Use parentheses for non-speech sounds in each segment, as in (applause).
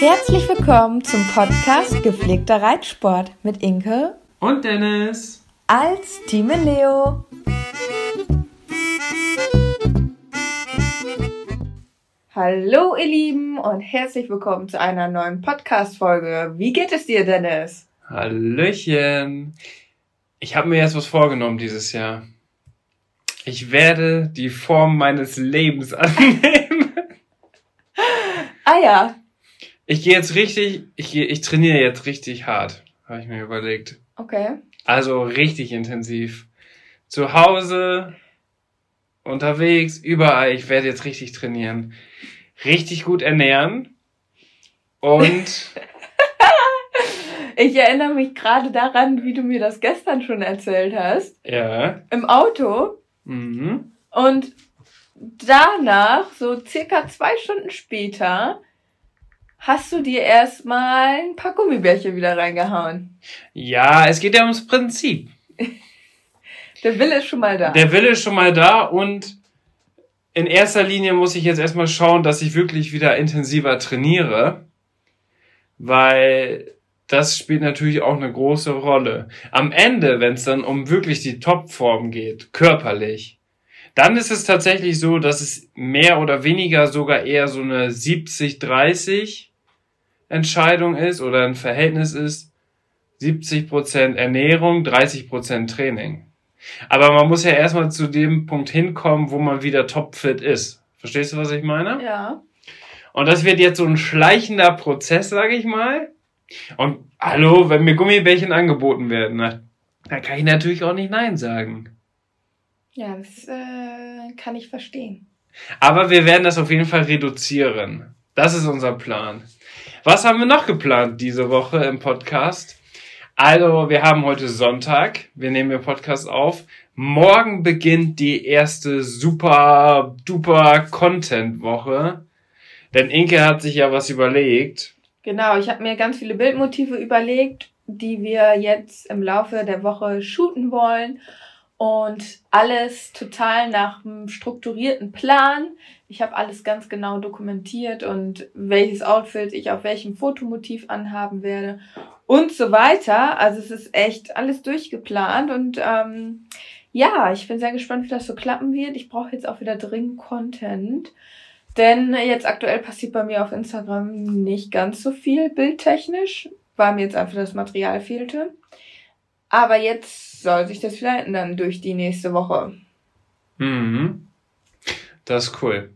Herzlich willkommen zum Podcast Gepflegter Reitsport mit Inke und Dennis als Team Leo. Hallo ihr Lieben und herzlich willkommen zu einer neuen Podcast-Folge. Wie geht es dir, Dennis? Hallöchen. Ich habe mir jetzt was vorgenommen dieses Jahr. Ich werde die Form meines Lebens (laughs) annehmen. Ah ja, ich gehe jetzt richtig, ich, geh, ich trainiere jetzt richtig hart, habe ich mir überlegt. Okay. Also richtig intensiv. Zu Hause, unterwegs, überall. Ich werde jetzt richtig trainieren. Richtig gut ernähren. Und. (laughs) ich erinnere mich gerade daran, wie du mir das gestern schon erzählt hast. Ja. Im Auto. Mhm. Und danach, so circa zwei Stunden später, hast du dir erstmal ein paar Gummibärchen wieder reingehauen. Ja, es geht ja ums Prinzip. (laughs) Der Wille ist schon mal da. Der Wille ist schon mal da und in erster Linie muss ich jetzt erstmal schauen, dass ich wirklich wieder intensiver trainiere, weil das spielt natürlich auch eine große Rolle. Am Ende, wenn es dann um wirklich die Topform geht, körperlich, dann ist es tatsächlich so, dass es mehr oder weniger sogar eher so eine 70-30 Entscheidung ist oder ein Verhältnis ist 70% Ernährung, 30% Training. Aber man muss ja erstmal zu dem Punkt hinkommen, wo man wieder topfit ist. Verstehst du, was ich meine? Ja. Und das wird jetzt so ein schleichender Prozess, sage ich mal. Und hallo, wenn mir Gummibärchen angeboten werden, na, da kann ich natürlich auch nicht Nein sagen. Ja, das äh, kann ich verstehen. Aber wir werden das auf jeden Fall reduzieren. Das ist unser Plan. Was haben wir noch geplant diese Woche im Podcast? Also, wir haben heute Sonntag. Wir nehmen den Podcast auf. Morgen beginnt die erste super duper Content Woche. Denn Inke hat sich ja was überlegt. Genau, ich habe mir ganz viele Bildmotive überlegt, die wir jetzt im Laufe der Woche shooten wollen und alles total nach einem strukturierten Plan. Ich habe alles ganz genau dokumentiert und welches Outfit ich auf welchem Fotomotiv anhaben werde und so weiter. Also es ist echt alles durchgeplant und ähm, ja, ich bin sehr gespannt, wie das so klappen wird. Ich brauche jetzt auch wieder dringend Content. Denn jetzt aktuell passiert bei mir auf Instagram nicht ganz so viel bildtechnisch, weil mir jetzt einfach das Material fehlte. Aber jetzt soll sich das wieder ändern durch die nächste Woche. Mhm. Das ist cool.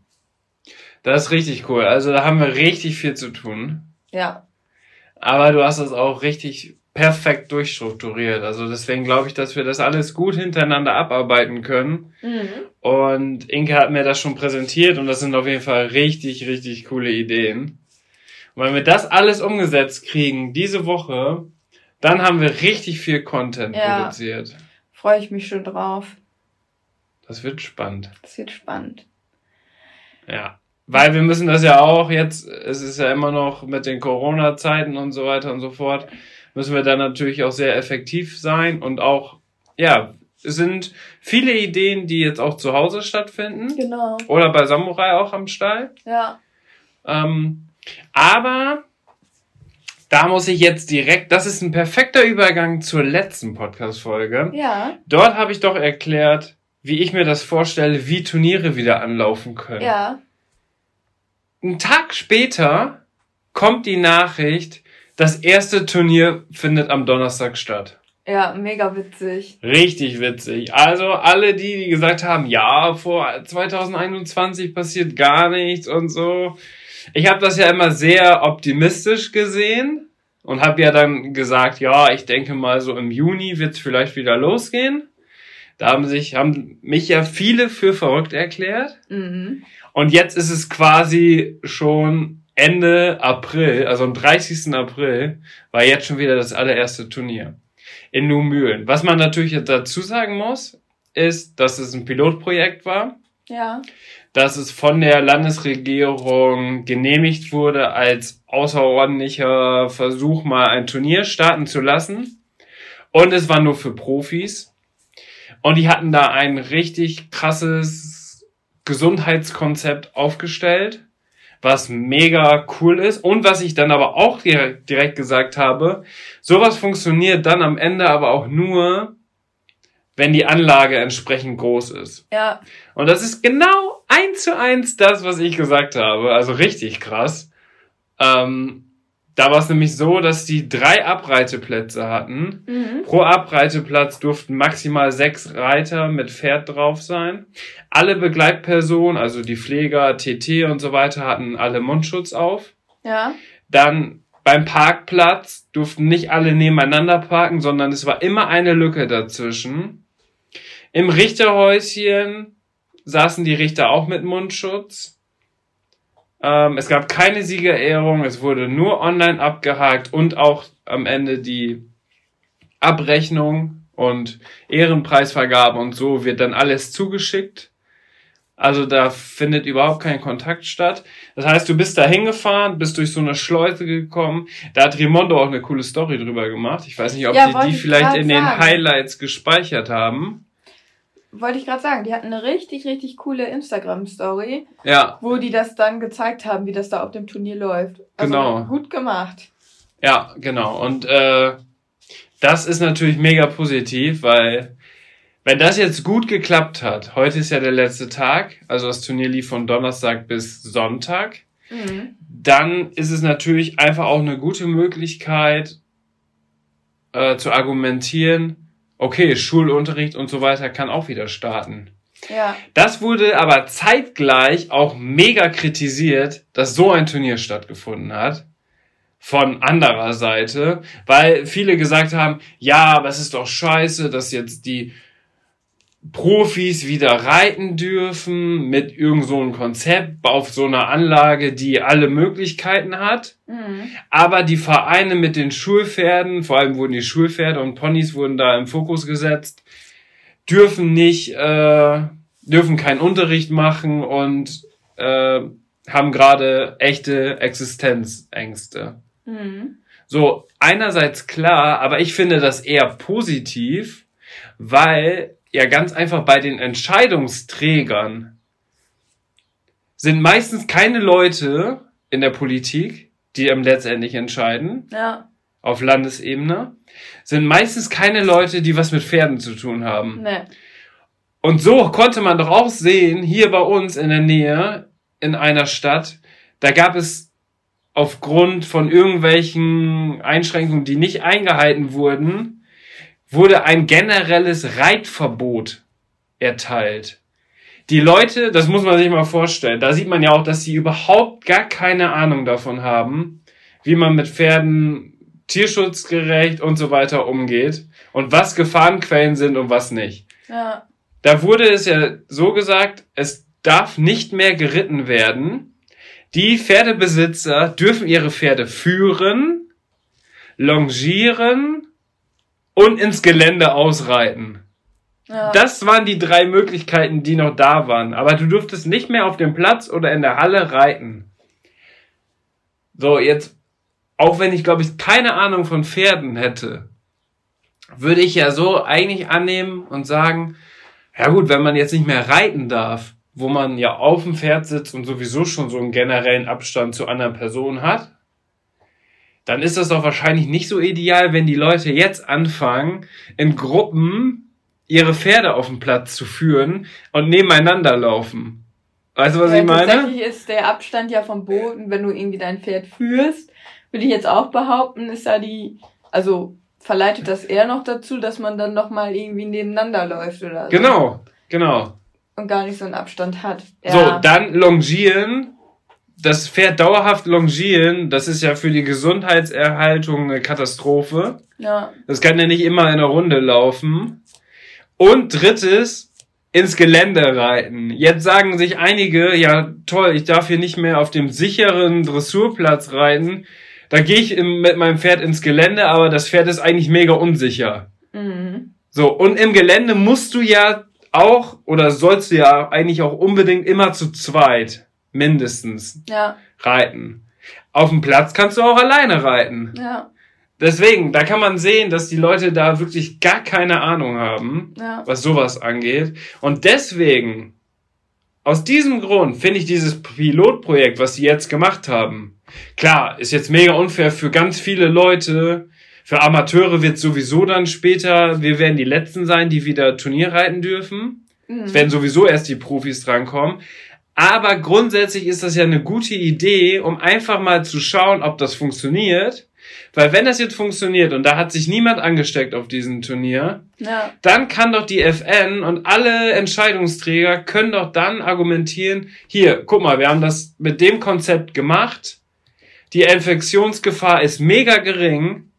Das ist richtig cool. Also da haben wir richtig viel zu tun. Ja. Aber du hast das auch richtig perfekt durchstrukturiert. Also deswegen glaube ich, dass wir das alles gut hintereinander abarbeiten können. Mhm. Und Inke hat mir das schon präsentiert und das sind auf jeden Fall richtig, richtig coole Ideen. Und wenn wir das alles umgesetzt kriegen diese Woche, dann haben wir richtig viel Content Ja. produziert. Freue ich mich schon drauf. Das wird spannend. Das wird spannend. Ja. Weil wir müssen das ja auch jetzt, es ist ja immer noch mit den Corona-Zeiten und so weiter und so fort, müssen wir dann natürlich auch sehr effektiv sein und auch, ja, es sind viele Ideen, die jetzt auch zu Hause stattfinden Genau. oder bei Samurai auch am Stall. Ja. Ähm, aber da muss ich jetzt direkt, das ist ein perfekter Übergang zur letzten Podcast-Folge. Ja. Dort habe ich doch erklärt, wie ich mir das vorstelle, wie Turniere wieder anlaufen können. Ja. Ein Tag später kommt die Nachricht, das erste Turnier findet am Donnerstag statt. Ja, mega witzig. Richtig witzig. Also alle die, die gesagt haben, ja, vor 2021 passiert gar nichts und so. Ich habe das ja immer sehr optimistisch gesehen und habe ja dann gesagt, ja, ich denke mal so im Juni wird's vielleicht wieder losgehen. Da haben sich, haben mich ja viele für verrückt erklärt. Mhm. Und jetzt ist es quasi schon Ende April, also am 30. April, war jetzt schon wieder das allererste Turnier in Numühlen. Was man natürlich jetzt dazu sagen muss, ist, dass es ein Pilotprojekt war, Ja. dass es von der Landesregierung genehmigt wurde, als außerordentlicher Versuch mal ein Turnier starten zu lassen. Und es war nur für Profis. Und die hatten da ein richtig krasses Gesundheitskonzept aufgestellt, was mega cool ist. Und was ich dann aber auch direkt, direkt gesagt habe, sowas funktioniert dann am Ende aber auch nur, wenn die Anlage entsprechend groß ist. Ja. Und das ist genau eins zu eins das, was ich gesagt habe. Also richtig krass. Ähm, da war es nämlich so, dass die drei Abreiteplätze hatten. Mhm. Pro Abreiteplatz durften maximal sechs Reiter mit Pferd drauf sein. Alle Begleitpersonen, also die Pfleger, TT und so weiter, hatten alle Mundschutz auf. Ja. Dann beim Parkplatz durften nicht alle nebeneinander parken, sondern es war immer eine Lücke dazwischen. Im Richterhäuschen saßen die Richter auch mit Mundschutz. Ähm, es gab keine Siegerehrung, es wurde nur online abgehakt und auch am Ende die Abrechnung und Ehrenpreisvergabe und so wird dann alles zugeschickt. Also da findet überhaupt kein Kontakt statt. Das heißt, du bist da hingefahren, bist durch so eine Schleuse gekommen. Da hat Rimondo auch eine coole Story drüber gemacht. Ich weiß nicht, ob Ja, die die ich vielleicht in den sagen. Highlights gespeichert haben. Wollte ich gerade sagen, die hatten eine richtig, richtig coole Instagram-Story, Ja, wo die das dann gezeigt haben, wie das da auf dem Turnier läuft. Also Genau. Gut gemacht. ja, genau. Und äh, das ist natürlich mega positiv, weil wenn das jetzt gut geklappt hat, heute ist ja der letzte Tag, also das Turnier lief von Donnerstag bis Sonntag. Mhm. dann ist es natürlich einfach auch eine gute Möglichkeit äh, zu argumentieren, okay, Schulunterricht und so weiter kann auch wieder starten. Ja. Das wurde aber zeitgleich auch mega kritisiert, dass so ein Turnier stattgefunden hat. Von anderer Seite, weil viele gesagt haben, ja, aber es ist doch scheiße, dass jetzt die Profis wieder reiten dürfen mit irgend so einem Konzept auf so einer Anlage, die alle Möglichkeiten hat. Mhm. Aber die Vereine mit den Schulpferden, vor allem wurden die Schulpferde und Ponys wurden da im Fokus gesetzt, dürfen nicht, äh, dürfen keinen Unterricht machen und äh, haben gerade echte Existenzängste. Mhm. So, einerseits klar, aber ich finde das eher positiv, weil ja ganz einfach bei den Entscheidungsträgern sind meistens keine Leute in der Politik, die am letztendlich entscheiden, Ja. auf Landesebene, sind meistens keine Leute, die was mit Pferden zu tun haben. Ne. Und so konnte man doch auch sehen, hier bei uns in der Nähe, in einer Stadt, da gab es aufgrund von irgendwelchen Einschränkungen, die nicht eingehalten wurden, wurde ein generelles Reitverbot erteilt. Die Leute, das muss man sich mal vorstellen, da sieht man ja auch, dass sie überhaupt gar keine Ahnung davon haben, wie man mit Pferden tierschutzgerecht und so weiter umgeht und was Gefahrenquellen sind und was nicht. Ja. Da wurde es ja so gesagt, es darf nicht mehr geritten werden. Die Pferdebesitzer dürfen ihre Pferde führen, longieren und ins Gelände ausreiten. Ja. Das waren die drei Möglichkeiten, die noch da waren. Aber du durftest nicht mehr auf dem Platz oder in der Halle reiten. So, jetzt, auch wenn ich, glaube ich, keine Ahnung von Pferden hätte, würde ich ja so eigentlich annehmen und sagen, ja gut, wenn man jetzt nicht mehr reiten darf, wo man ja auf dem Pferd sitzt und sowieso schon so einen generellen Abstand zu anderen Personen hat, dann ist das doch wahrscheinlich nicht so ideal, wenn die Leute jetzt anfangen, in Gruppen ihre Pferde auf den Platz zu führen und nebeneinander laufen. Weißt du, was ja, ich meine? Tatsächlich ist der Abstand ja vom Boden, wenn du irgendwie dein Pferd führst, würde ich jetzt auch behaupten, ist da die, also verleitet das eher noch dazu, dass man dann noch mal irgendwie nebeneinander läuft oder so. Genau, genau. Und gar nicht so einen Abstand hat. Ja. So, dann longieren. Das Pferd dauerhaft longieren, das ist ja für die Gesundheitserhaltung eine Katastrophe. ja. Das kann ja nicht immer in einer Runde laufen. Und drittes, ins Gelände reiten. Jetzt sagen sich einige, ja toll, ich darf hier nicht mehr auf dem sicheren Dressurplatz reiten. Da gehe ich mit meinem Pferd ins Gelände, aber das Pferd ist eigentlich mega unsicher. Mhm. So, und im Gelände musst du ja auch oder sollst du ja eigentlich auch unbedingt immer zu zweit mindestens ja. reiten. Auf dem Platz kannst du auch alleine reiten. Ja. Deswegen, da kann man sehen, dass die Leute da wirklich gar keine Ahnung haben, ja. was sowas angeht. Und deswegen, aus diesem Grund, finde ich dieses Pilotprojekt, was sie jetzt gemacht haben, klar, ist jetzt mega unfair für ganz viele Leute. Für Amateure wird sowieso dann später, wir werden die Letzten sein, die wieder Turnier reiten dürfen. Mhm. Es werden sowieso erst die Profis drankommen. Aber grundsätzlich ist das ja eine gute Idee, um einfach mal zu schauen, ob das funktioniert weil wenn das jetzt funktioniert und da hat sich niemand angesteckt auf diesem Turnier, ja. dann kann doch die FN und alle Entscheidungsträger können doch dann argumentieren, hier, guck mal, wir haben das mit dem Konzept gemacht, die Infektionsgefahr ist mega gering,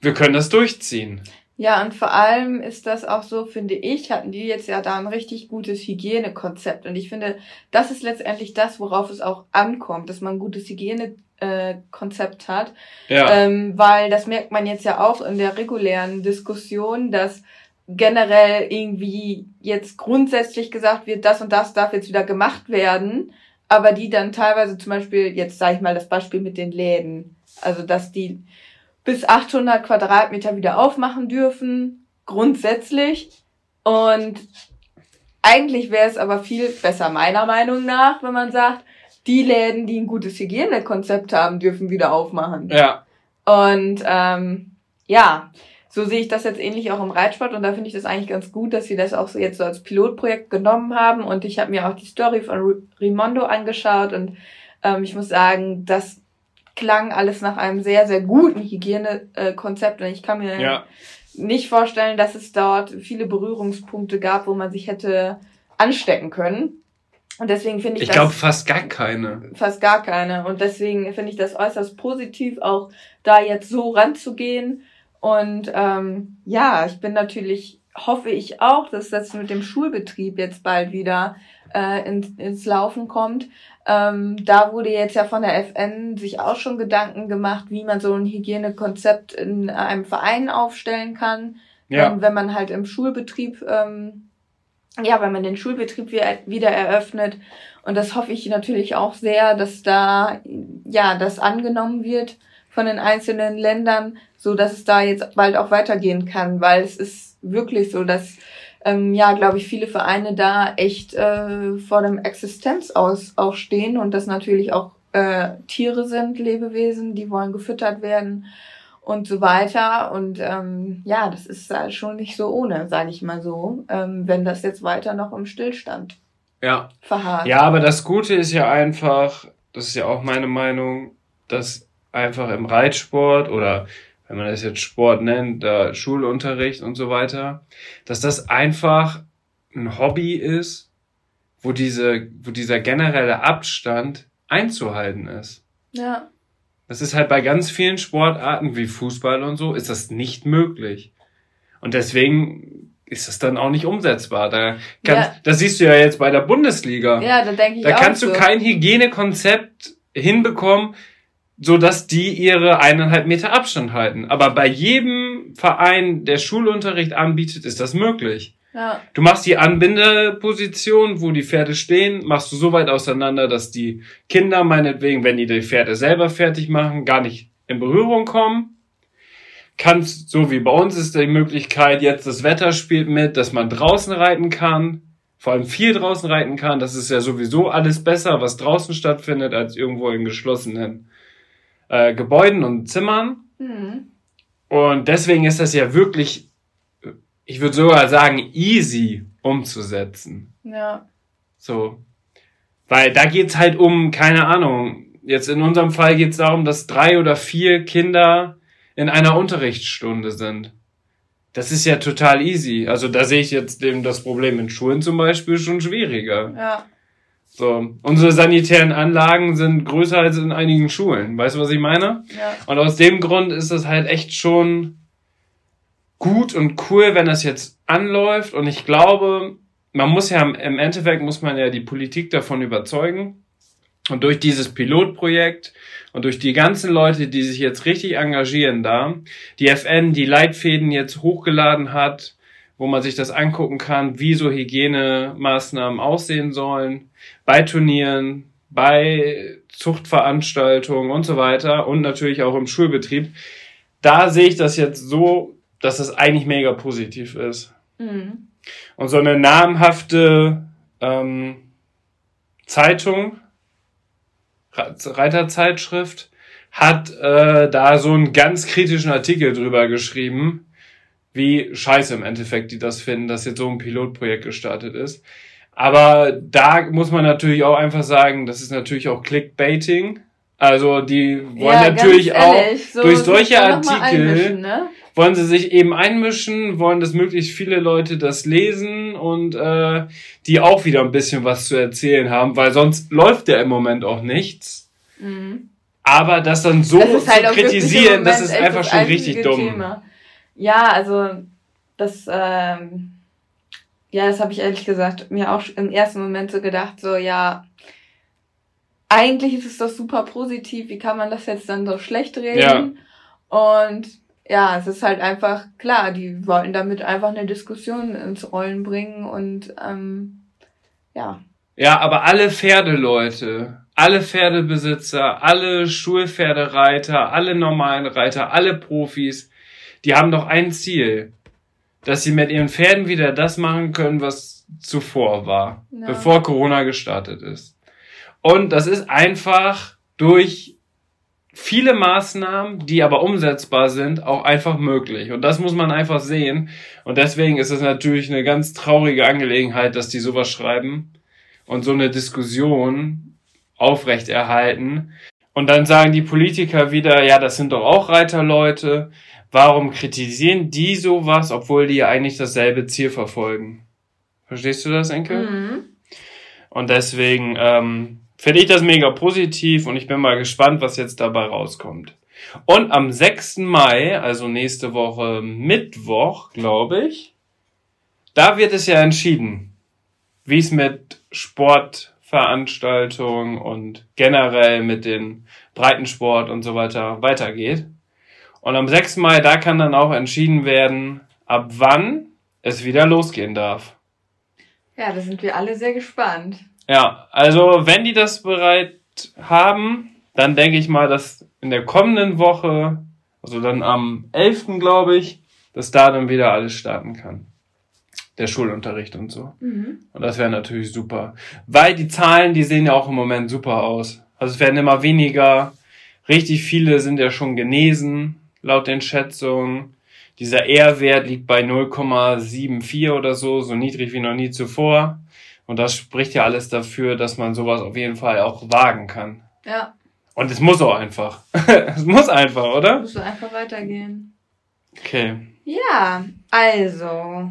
wir können das durchziehen. Ja, und vor allem ist das auch so, finde ich, hatten die jetzt ja da ein richtig gutes Hygienekonzept. Und ich finde, das ist letztendlich das, worauf es auch ankommt, dass man ein gutes Hygienekonzept hat. Ja. Ähm, weil das merkt man jetzt ja auch in der regulären Diskussion, dass generell irgendwie jetzt grundsätzlich gesagt wird, das und das darf jetzt wieder gemacht werden, aber die dann teilweise zum Beispiel, jetzt sage ich mal das Beispiel mit den Läden, also dass die bis 800 Quadratmeter wieder aufmachen dürfen, grundsätzlich. Und eigentlich wäre es aber viel besser, meiner Meinung nach, wenn man sagt, die Läden, die ein gutes Hygienekonzept haben, dürfen wieder aufmachen. Ja. Und ähm, ja, so sehe ich das jetzt ähnlich auch im Reitsport und da finde ich das eigentlich ganz gut, dass sie das auch so jetzt so als Pilotprojekt genommen haben und ich habe mir auch die Story von Rimondo angeschaut und ähm, ich muss sagen, das klang alles nach einem sehr, sehr guten Hygienekonzept und ich kann mir ja. nicht vorstellen, dass es dort viele Berührungspunkte gab, wo man sich hätte anstecken können. Und deswegen finde ich. Ich glaube fast gar keine. Fast gar keine. Und deswegen finde ich das äußerst positiv, auch da jetzt so ranzugehen. Und ähm, ja, ich bin natürlich, hoffe ich auch, dass das mit dem Schulbetrieb jetzt bald wieder äh, ins, ins Laufen kommt. Ähm, da wurde jetzt ja von der FN sich auch schon Gedanken gemacht, wie man so ein Hygienekonzept in einem Verein aufstellen kann, ja. ähm, wenn man halt im Schulbetrieb, ähm, ja, wenn man den Schulbetrieb wieder eröffnet. Und das hoffe ich natürlich auch sehr, dass da ja das angenommen wird von den einzelnen Ländern, so dass es da jetzt bald auch weitergehen kann, weil es ist wirklich so, dass ähm, ja, glaube ich, viele Vereine da echt äh, vor dem Existenz aus auch stehen und das natürlich auch äh, Tiere sind, Lebewesen, die wollen gefüttert werden und so weiter. Und ähm, ja, das ist halt schon nicht so ohne, sage ich mal so, ähm, wenn das jetzt weiter noch im Stillstand ja. verharrt. Ja, aber das Gute ist ja einfach, das ist ja auch meine Meinung, dass einfach im Reitsport oder wenn man das jetzt Sport nennt, da Schulunterricht und so weiter, dass das einfach ein Hobby ist, wo diese, wo dieser generelle Abstand einzuhalten ist. Ja. Das ist halt bei ganz vielen Sportarten wie Fußball und so, ist das nicht möglich. Und deswegen ist das dann auch nicht umsetzbar. Da, kann, ja. das siehst du ja jetzt bei der Bundesliga. Ja, da denke ich Da kannst so. du kein Hygienekonzept hinbekommen, so dass die ihre eineinhalb Meter Abstand halten. Aber bei jedem Verein, der Schulunterricht anbietet, ist das möglich. Ja. Du machst die Anbindeposition, wo die Pferde stehen, machst du so weit auseinander, dass die Kinder meinetwegen, wenn die die Pferde selber fertig machen, gar nicht in Berührung kommen. Kannst, so wie bei uns ist die Möglichkeit, jetzt das Wetter spielt mit, dass man draußen reiten kann, vor allem viel draußen reiten kann. Das ist ja sowieso alles besser, was draußen stattfindet, als irgendwo in geschlossenen äh, Gebäuden und Zimmern. Mhm. Und deswegen ist das ja wirklich, ich würde sogar sagen, easy umzusetzen. Ja. So. Weil da geht's halt um, keine Ahnung, jetzt in unserem Fall geht's darum, dass drei oder vier Kinder in einer Unterrichtsstunde sind. Das ist ja total easy. Also da sehe ich jetzt eben das Problem in Schulen zum Beispiel schon schwieriger. Ja. So, unsere sanitären Anlagen sind größer als in einigen Schulen. Weißt du, was ich meine? Ja. Und aus dem Grund ist das halt echt schon gut und cool, wenn das jetzt anläuft. Und ich glaube, man muss ja im Endeffekt muss man ja die Politik davon überzeugen. Und durch dieses Pilotprojekt und durch die ganzen Leute, die sich jetzt richtig engagieren da, die FN die Leitfäden jetzt hochgeladen hat, wo man sich das angucken kann, wie so Hygienemaßnahmen aussehen sollen, bei Turnieren, bei Zuchtveranstaltungen und so weiter und natürlich auch im Schulbetrieb. Da sehe ich das jetzt so, dass es eigentlich mega positiv ist. Mhm. Und so eine namhafte ähm, Zeitung, Reiterzeitschrift, hat äh, da so einen ganz kritischen Artikel drüber geschrieben, wie scheiße im Endeffekt die das finden, dass jetzt so ein Pilotprojekt gestartet ist. Aber da muss man natürlich auch einfach sagen, das ist natürlich auch Clickbaiting. Also die wollen ja, natürlich auch so, durch solche Artikel ne? wollen sie sich eben einmischen, wollen, dass möglichst viele Leute das lesen und äh, die auch wieder ein bisschen was zu erzählen haben, weil sonst läuft ja im Moment auch nichts. Mhm. Aber das dann so das halt zu kritisieren, das ist einfach schon richtig dumm. Thema. Ja, also das, ähm, ja, das habe ich ehrlich gesagt mir auch im ersten Moment so gedacht, so ja, eigentlich ist es doch super positiv, wie kann man das jetzt dann so schlecht reden? Ja. Und ja, es ist halt einfach klar, die wollten damit einfach eine Diskussion ins Rollen bringen und ähm, ja. Ja, aber alle Pferdeleute, alle Pferdebesitzer, alle Schulpferdereiter, alle normalen Reiter, alle Profis, die haben doch ein Ziel, dass sie mit ihren Pferden wieder das machen können, was zuvor war, ja. bevor Corona gestartet ist. Und das ist einfach durch viele Maßnahmen, die aber umsetzbar sind, auch einfach möglich. Und das muss man einfach sehen. Und deswegen ist es natürlich eine ganz traurige Angelegenheit, dass die sowas schreiben und so eine Diskussion aufrechterhalten. Und dann sagen die Politiker wieder, ja, das sind doch auch Reiterleute. Warum kritisieren die sowas, obwohl die ja eigentlich dasselbe Ziel verfolgen? Verstehst du das, Enkel? Mhm. Und deswegen ähm, finde ich das mega positiv und ich bin mal gespannt, was jetzt dabei rauskommt. Und am 6. Mai, also nächste Woche Mittwoch, glaube ich, da wird es ja entschieden, wie es mit Sportveranstaltungen und generell mit den Breitensport und so weiter weitergeht. Und am 6. Mai, da kann dann auch entschieden werden, ab wann es wieder losgehen darf. Ja, da sind wir alle sehr gespannt. Ja, also wenn die das bereit haben, dann denke ich mal, dass in der kommenden Woche, also dann am 11. glaube ich, dass da dann wieder alles starten kann. Der Schulunterricht und so. Mhm. Und das wäre natürlich super. Weil die Zahlen, die sehen ja auch im Moment super aus. Also es werden immer weniger. Richtig viele sind ja schon genesen laut den Schätzungen. Dieser R-Wert liegt bei 0,74 oder so, so niedrig wie noch nie zuvor. Und das spricht ja alles dafür, dass man sowas auf jeden Fall auch wagen kann. Ja. Und es muss auch einfach. (laughs) es muss einfach, oder? Es muss einfach weitergehen. Okay. Ja, also.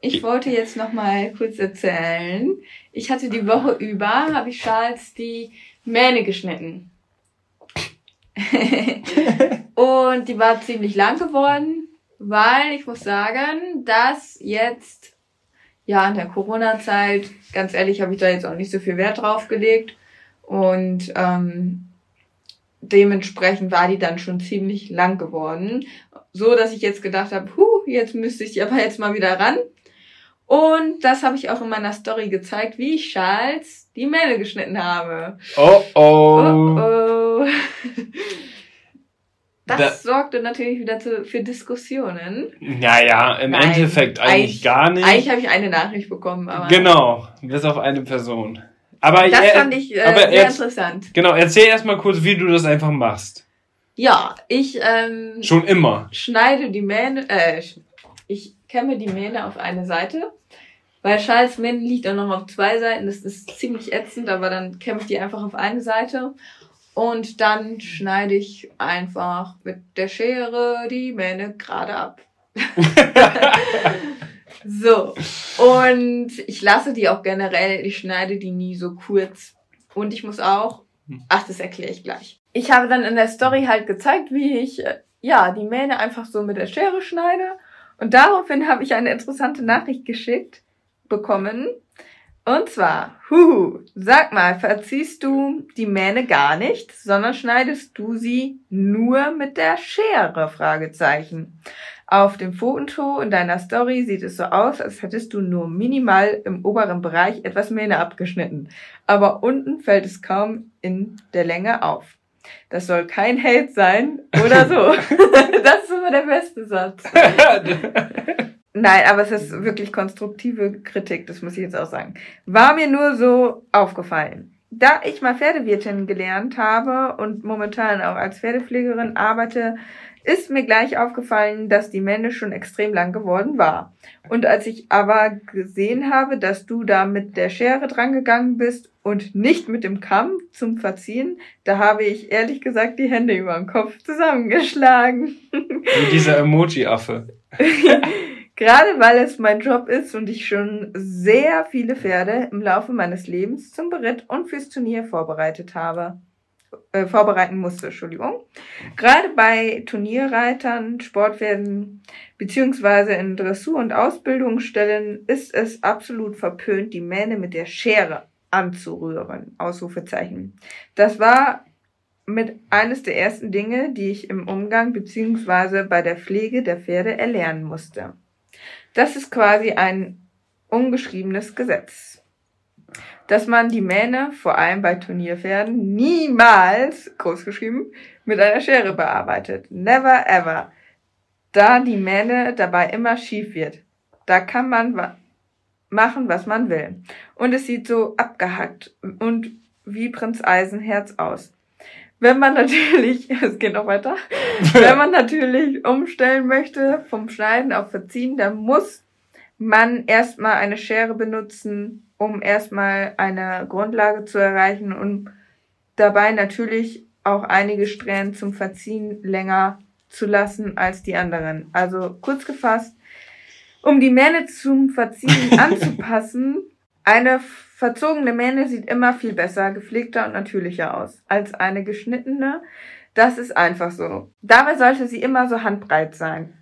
Ich wollte jetzt noch mal kurz erzählen. Ich hatte die Woche über, habe ich Charles die Mähne geschnitten. (laughs) und die war ziemlich lang geworden, weil ich muss sagen, dass jetzt, ja, in der Corona-Zeit, ganz ehrlich, habe ich da jetzt auch nicht so viel Wert drauf gelegt. Und ähm, dementsprechend war die dann schon ziemlich lang geworden. So, dass ich jetzt gedacht habe, huh, jetzt müsste ich aber jetzt mal wieder ran. Und das habe ich auch in meiner Story gezeigt, wie ich Charles die Mähne geschnitten habe. Oh oh. Oh oh. Das da, sorgte natürlich wieder zu, für Diskussionen. Naja, im Nein, Endeffekt eigentlich, eigentlich, gar nicht. Eigentlich habe ich eine Nachricht bekommen, aber. Genau, bis auf eine Person. Aber das er, fand ich äh, sehr er, interessant. Genau, erzähl erstmal kurz, wie du das einfach machst. Ja, ich ähm, schon immer schneide die Mähne, äh, ich kämme die Mähne auf eine Seite weil Charles Mähne liegt auch noch auf zwei Seiten. Das ist ziemlich ätzend, aber dann kämme ich die einfach auf eine Seite. Und dann schneide ich einfach mit der Schere die Mähne gerade ab. (laughs) so. Und ich lasse die auch generell, ich schneide die nie so kurz. Und ich muss auch, ach, das erkläre ich gleich. Ich habe dann in der Story halt gezeigt, wie ich, äh, ja, die Mähne einfach so mit der Schere schneide Und daraufhin habe ich eine interessante Nachricht geschickt bekommen. Und zwar, huhu, sag mal, verziehst du die Mähne gar nicht, sondern schneidest du sie nur mit der Schere? Fragezeichen. Auf dem Foto in deiner Story sieht es so aus, als hättest du nur minimal im oberen Bereich etwas Mähne abgeschnitten. Aber unten fällt es kaum in der Länge auf. Das soll kein Hate sein oder so. (laughs) (laughs) das ist immer der beste Satz. (laughs) Nein, aber es ist wirklich konstruktive Kritik, das muss ich jetzt auch sagen. War mir nur so aufgefallen. Da ich mal Pferdewirtin gelernt habe und momentan auch als Pferdepflegerin arbeite, ist mir gleich aufgefallen, dass die Mähne schon extrem lang geworden war. Und als ich aber gesehen habe, dass du da mit der Schere drangegangen bist und nicht mit dem Kamm zum Verziehen, da habe ich ehrlich gesagt die Hände über den Kopf zusammengeschlagen. Wie dieser Emoji-Affe. (laughs) Gerade weil es mein Job ist und ich schon sehr viele Pferde im Laufe meines Lebens zum Beritt und fürs Turnier vorbereitet habe. Äh, vorbereiten musste, Entschuldigung. Gerade bei Turnierreitern, Sportpferden beziehungsweise in Dressur- und Ausbildungsstellen ist es absolut verpönt, die Mähne mit der Schere anzurühren. Ausrufezeichen. Das war mit eines der ersten Dinge, die ich im Umgang beziehungsweise bei der Pflege der Pferde erlernen musste. Das ist quasi ein ungeschriebenes Gesetz. Dass man die Mähne, vor allem bei Turnierpferden, niemals, großgeschrieben, mit einer Schere bearbeitet. Never ever. Da die Mähne dabei immer schief wird. Da kann man machen, was man will. Und es sieht so abgehackt und wie Prinz Eisenherz aus. Wenn man natürlich, (laughs) es geht noch weiter, wenn man natürlich umstellen möchte vom Schneiden auf Verziehen, dann muss man erstmal eine Schere benutzen, um erstmal eine Grundlage zu erreichen und dabei natürlich auch einige Strähnen zum Verziehen länger zu lassen als die anderen. Also kurz gefasst, um die Mähne zum Verziehen (laughs) anzupassen, eine Verzogene Mähne sieht immer viel besser, gepflegter und natürlicher aus als eine geschnittene. Das ist einfach so. Dabei sollte sie immer so handbreit sein.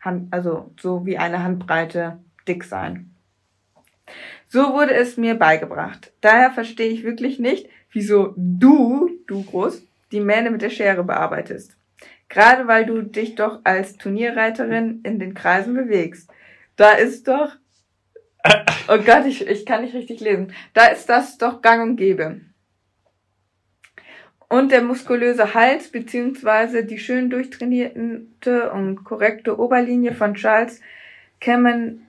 Hand, also so wie eine Handbreite dick sein. So wurde es mir beigebracht. Daher verstehe ich wirklich nicht, wieso du, du groß, die Mähne mit der Schere bearbeitest. Gerade weil du dich doch als Turnierreiterin in den Kreisen bewegst. Da ist doch (laughs) Oh Gott, ich, ich kann nicht richtig lesen. Da ist das doch gang und gäbe. Und der muskulöse Hals beziehungsweise die schön durchtrainierte und korrekte Oberlinie von Charles kämen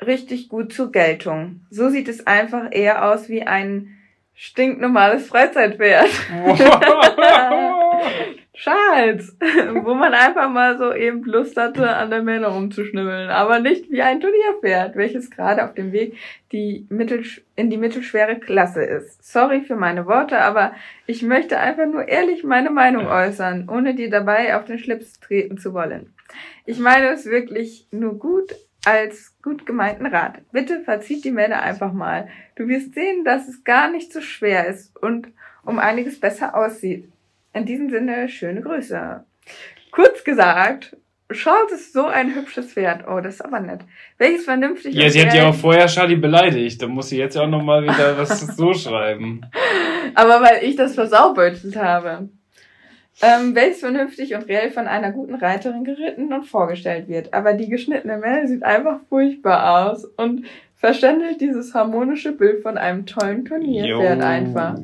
richtig gut zur Geltung. So sieht es einfach eher aus wie ein stinknormales Freizeitpferd. (laughs) (laughs) Charles, (laughs) wo man einfach mal so eben Lust hatte, an der Mähne rumzuschnibbeln, aber nicht wie ein Turnierpferd, welches gerade auf dem Weg die mittel, in die mittelschwere Klasse ist. Sorry für meine Worte, aber ich möchte einfach nur ehrlich meine Meinung äußern, ohne dir dabei auf den Schlips treten zu wollen. Ich meine es wirklich nur gut als gut gemeinten Rat. Bitte verzieht die Mähne einfach mal. Du wirst sehen, dass es gar nicht so schwer ist und um einiges besser aussieht. In diesem Sinne, schöne Grüße. Kurz gesagt, Charles ist so ein hübsches Pferd. Oh, das ist aber nett. Welches vernünftig Ja, sie hat ja auch vorher Charlie beleidigt. Da muss sie jetzt ja auch nochmal wieder was (laughs) so schreiben. Aber weil ich das versaubeutelt habe. Ähm, welches vernünftig und reell von einer guten Reiterin geritten und vorgestellt wird. Aber die geschnittene Mähne sieht einfach furchtbar aus und verständelt dieses harmonische Bild von einem tollen Turnierpferd einfach.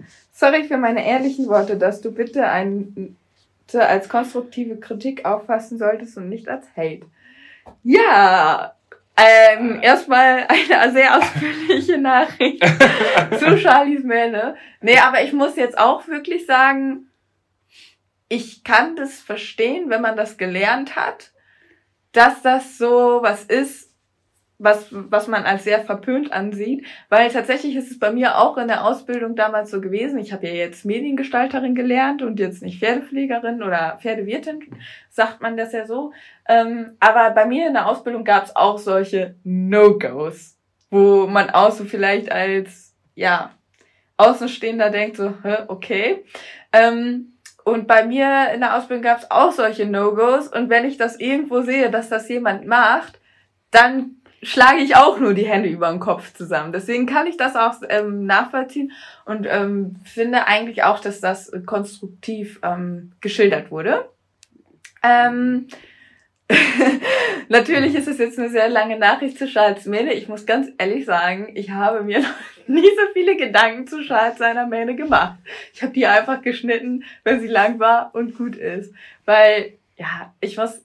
Sorry für meine ehrlichen Worte, dass du bitte ein als konstruktive Kritik auffassen solltest und nicht als Hate. Ja, ähm, erstmal eine sehr ausführliche Nachricht (laughs) zu Charlies Mähne. Nee, aber ich muss jetzt auch wirklich sagen, ich kann das verstehen, wenn man das gelernt hat, dass das so was ist, was, was man als sehr verpönt ansieht, weil tatsächlich ist es bei mir auch in der Ausbildung damals so gewesen. Ich habe ja jetzt Mediengestalterin gelernt und jetzt nicht Pferdepflegerin oder Pferdewirtin, sagt man das ja so. Ähm, aber bei mir in der Ausbildung gab es auch solche No-Gos, wo man auch so vielleicht als, ja, Außenstehender denkt so, hä, okay. Ähm, Und bei mir in der Ausbildung gab es auch solche No-Gos. Und wenn ich das irgendwo sehe, dass das jemand macht, dann schlage ich auch nur die Hände über den Kopf zusammen. Deswegen kann ich das auch ähm, nachvollziehen und ähm, finde eigentlich auch, dass das konstruktiv ähm, geschildert wurde. Ähm, (laughs) Natürlich ist es jetzt eine sehr lange Nachricht zu Charles Mähne. Ich muss ganz ehrlich sagen, ich habe mir noch (laughs) nie so viele Gedanken zu Charles seiner Mähne gemacht. Ich habe die einfach geschnitten, wenn sie lang war und gut ist. Weil, ja, ich muss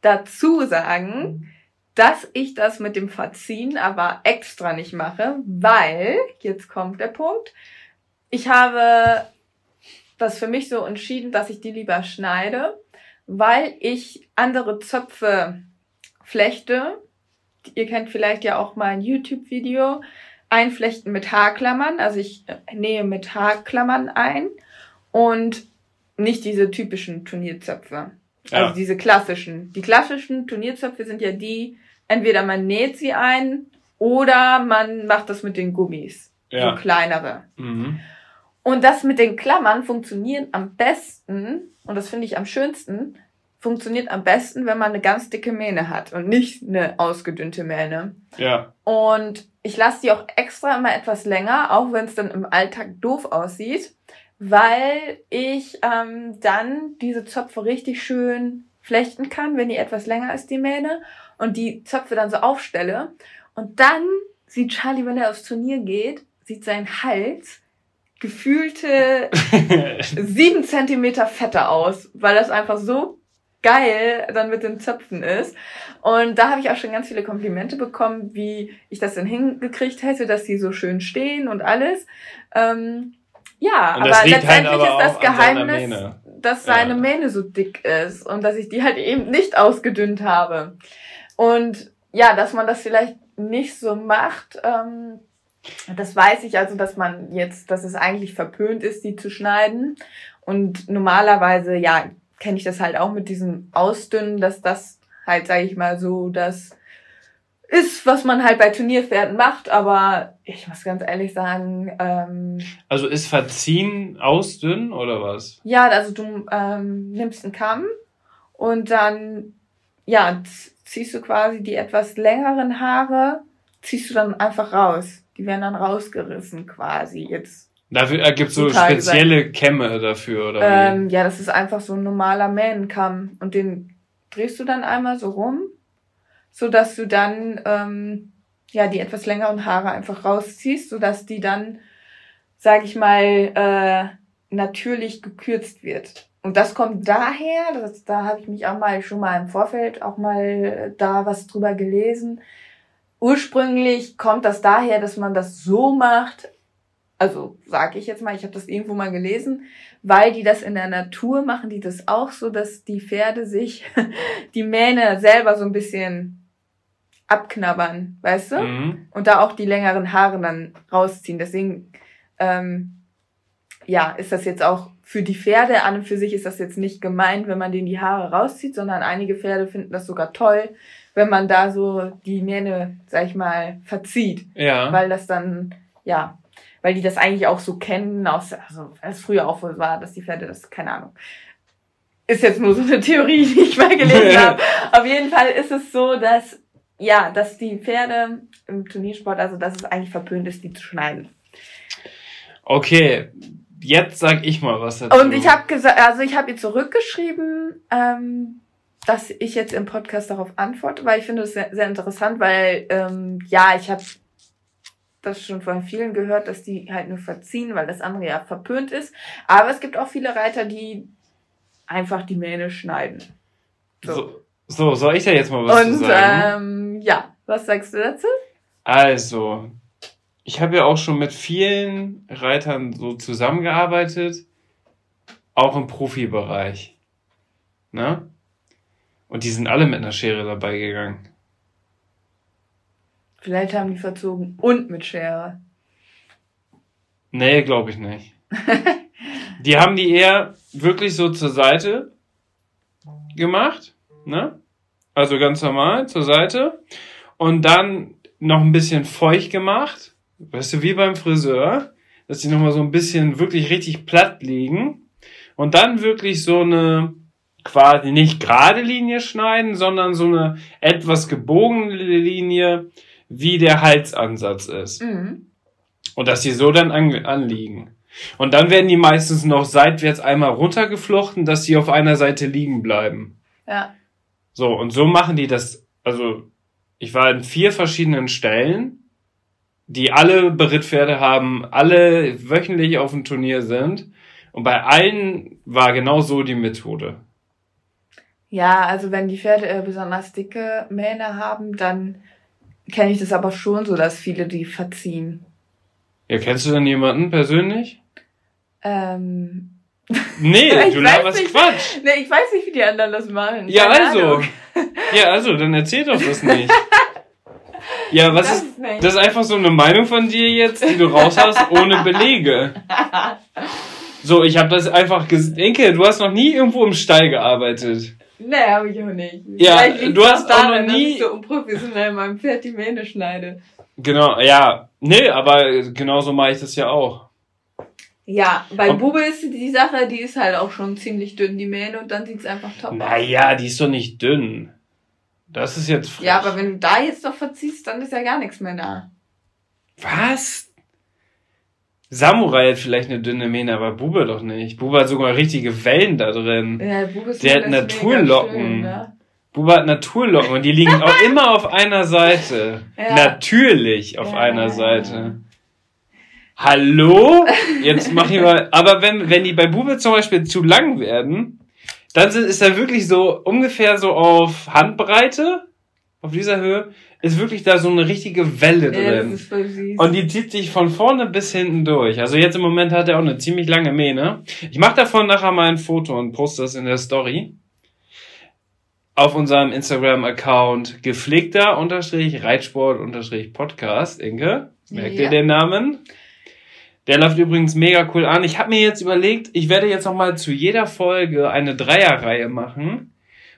dazu sagen, dass ich das mit dem Verziehen aber extra nicht mache, weil, jetzt kommt der Punkt, ich habe das für mich so entschieden, dass ich die lieber schneide weil ich andere Zöpfe flechte. Ihr kennt vielleicht ja auch mein YouTube-Video. Einflechten mit Haarklammern. Also ich nähe mit Haarklammern ein und nicht diese typischen Turnierzöpfe. Ja. Also diese klassischen. Die klassischen Turnierzöpfe sind ja die, entweder man näht sie ein oder man macht das mit den Gummis. Ja. So kleinere. Mhm. Und das mit den Klammern funktioniert am besten, und das finde ich am schönsten, funktioniert am besten, wenn man eine ganz dicke Mähne hat und nicht eine ausgedünnte Mähne. Ja. Und ich lasse die auch extra immer etwas länger, auch wenn es dann im Alltag doof aussieht, weil ich ähm, dann diese Zöpfe richtig schön flechten kann, wenn die etwas länger ist, die Mähne, und die Zöpfe dann so aufstelle. Und dann sieht Charlie, wenn er aufs Turnier geht, sieht sein Hals gefühlte (laughs) sieben Zentimeter fetter aus, weil das einfach so geil dann mit den Zöpfen ist. Und da habe ich auch schon ganz viele Komplimente bekommen, wie ich das denn hingekriegt hätte, dass die so schön stehen und alles. Ähm, ja, aber halt letztendlich halt aber ist das Geheimnis, dass seine ja. Mähne so dick ist und dass ich die halt eben nicht ausgedünnt habe. Und ja, dass man das vielleicht nicht so macht, ähm, das weiß ich also, dass man jetzt, dass es eigentlich verpönt ist, die zu schneiden. Und normalerweise, ja, kenne ich das halt auch mit diesem Ausdünnen, dass das halt, sage ich mal, so das ist, was man halt bei Turnierpferden macht, aber ich muss ganz ehrlich sagen. Ähm, also ist Verziehen ausdünnen oder was? Ja, also du ähm, nimmst einen Kamm und dann ja ziehst du quasi die etwas längeren Haare, ziehst du dann einfach raus. Die werden dann rausgerissen quasi. Jetzt. Dafür äh, gibt es so spezielle Kämme dafür, oder? Ähm, ja, das ist einfach so ein normaler Mähnenkamm. Und den drehst du dann einmal so rum, so dass du dann ähm, ja die etwas längeren Haare einfach rausziehst, so dass die dann, sag ich mal, äh, natürlich gekürzt wird. Und das kommt daher, das, da habe ich mich auch mal schon mal im Vorfeld auch mal da was drüber gelesen, Ursprünglich kommt das daher, dass man das so macht, also sage ich jetzt mal, ich habe das irgendwo mal gelesen, weil die das in der Natur machen, die das auch so, dass die Pferde sich (laughs) die Mähne selber so ein bisschen abknabbern, weißt du? Mhm. Und da auch die längeren Haare dann rausziehen. Deswegen, ähm, ja, ist das jetzt auch für die Pferde an und für sich ist das jetzt nicht gemeint, wenn man denen die Haare rauszieht, sondern einige Pferde finden das sogar toll, wenn man da so die Mähne, sag ich mal, verzieht. Ja. Weil das dann, ja, weil die das eigentlich auch so kennen, aus, also als früher auch wohl war, dass die Pferde das, keine Ahnung. Ist jetzt nur so eine Theorie, die ich mal gelesen (laughs) habe. Auf jeden Fall ist es so, dass, ja, dass die Pferde im Turniersport, also dass es eigentlich verpönt ist, die zu schneiden. Okay, jetzt sag ich mal was dazu. Und ich habe gesagt, also ich habe ihr zurückgeschrieben, ähm, dass ich jetzt im Podcast darauf antworte, weil ich finde es sehr, sehr interessant, weil ähm, ja, ich habe das schon von vielen gehört, dass die halt nur verziehen, weil das andere ja verpönt ist. Aber es gibt auch viele Reiter, die einfach die Mähne schneiden. So, so, so soll ich da jetzt mal was Und, sagen? Ähm, ja, was sagst du dazu? Also, ich habe ja auch schon mit vielen Reitern so zusammengearbeitet, auch im Profibereich. Ne? Und die sind alle mit einer Schere dabei gegangen. Vielleicht haben die verzogen und mit Schere. Nee, glaube ich nicht. (laughs) die haben die eher wirklich so zur Seite gemacht, ne? Also ganz normal zur Seite. Und dann noch ein bisschen feucht gemacht. Weißt du, wie beim Friseur, dass die nochmal so ein bisschen wirklich richtig platt liegen. und dann wirklich so eine quasi nicht gerade Linie schneiden, sondern so eine etwas gebogene Linie, wie der Halsansatz ist. Mhm. Und dass die so dann an, anliegen. Und dann werden die meistens noch seitwärts einmal runtergeflochten, dass sie auf einer Seite liegen bleiben. Ja. So, und so machen die das, also ich war in vier verschiedenen Stellen, die alle Berittpferde haben, alle wöchentlich auf dem Turnier sind. Und bei allen war genau so die Methode. Ja, also wenn die Pferde äh, besonders dicke Mähne haben, dann kenne ich das aber schon so, dass viele die verziehen. Ja, kennst du denn jemanden persönlich? Ähm. Nee, (laughs) du laberst nicht. Quatsch. Nee, ich weiß nicht, wie die anderen das machen. Ja, Keine also. Ahnung. Ja, also, dann erzähl doch das nicht. (laughs) Ja, was Das ist, ist das ist einfach so eine Meinung von dir jetzt, die du raus hast, ohne Belege. (laughs) So, ich habe das einfach ges Inke, du hast noch nie irgendwo im Stall gearbeitet. Nee, habe ich auch nicht. Ja, du hast auch daran, noch nie- Dass ich so unprofessionell meinem Pferd die Mähne schneide. Genau, ja. Nee, aber genauso mache ich das ja auch. Ja, bei Ob- Bube ist die Sache, die ist halt auch schon ziemlich dünn, die Mähne, und dann sieht's einfach top aus. Naja, die ist doch nicht dünn. Das ist jetzt frech. Ja, aber wenn du da jetzt noch verziehst, dann ist ja gar nichts mehr da. Was? Samurai hat vielleicht eine dünne Mähne, aber Bube doch nicht. Bube hat sogar richtige Wellen da drin. Ja, Bube ist Der hat Naturlocken. schön, ne? Bube hat Naturlocken und die liegen auch (laughs) immer auf einer Seite. Ja. Natürlich auf Ja, einer Seite. Hallo? Jetzt mach ich mal. Aber wenn, wenn die bei Bube zum Beispiel zu lang werden, dann sind, ist er wirklich so ungefähr so auf Handbreite, auf dieser Höhe, ist wirklich da so eine richtige Welle Ja, drin. süß. Und die zieht sich von vorne bis hinten durch. Also jetzt im Moment hat er auch eine ziemlich lange Mähne. Ich mache davon nachher mal ein Foto und poste das in der Story. Auf unserem Instagram-Account gepflegter unterstrich Reitsport unterstrich Podcast. Inke, merkt ihr Ja. den Namen? Der läuft übrigens mega cool an. Ich habe mir jetzt überlegt, ich werde jetzt noch mal zu jeder Folge eine Dreierreihe machen,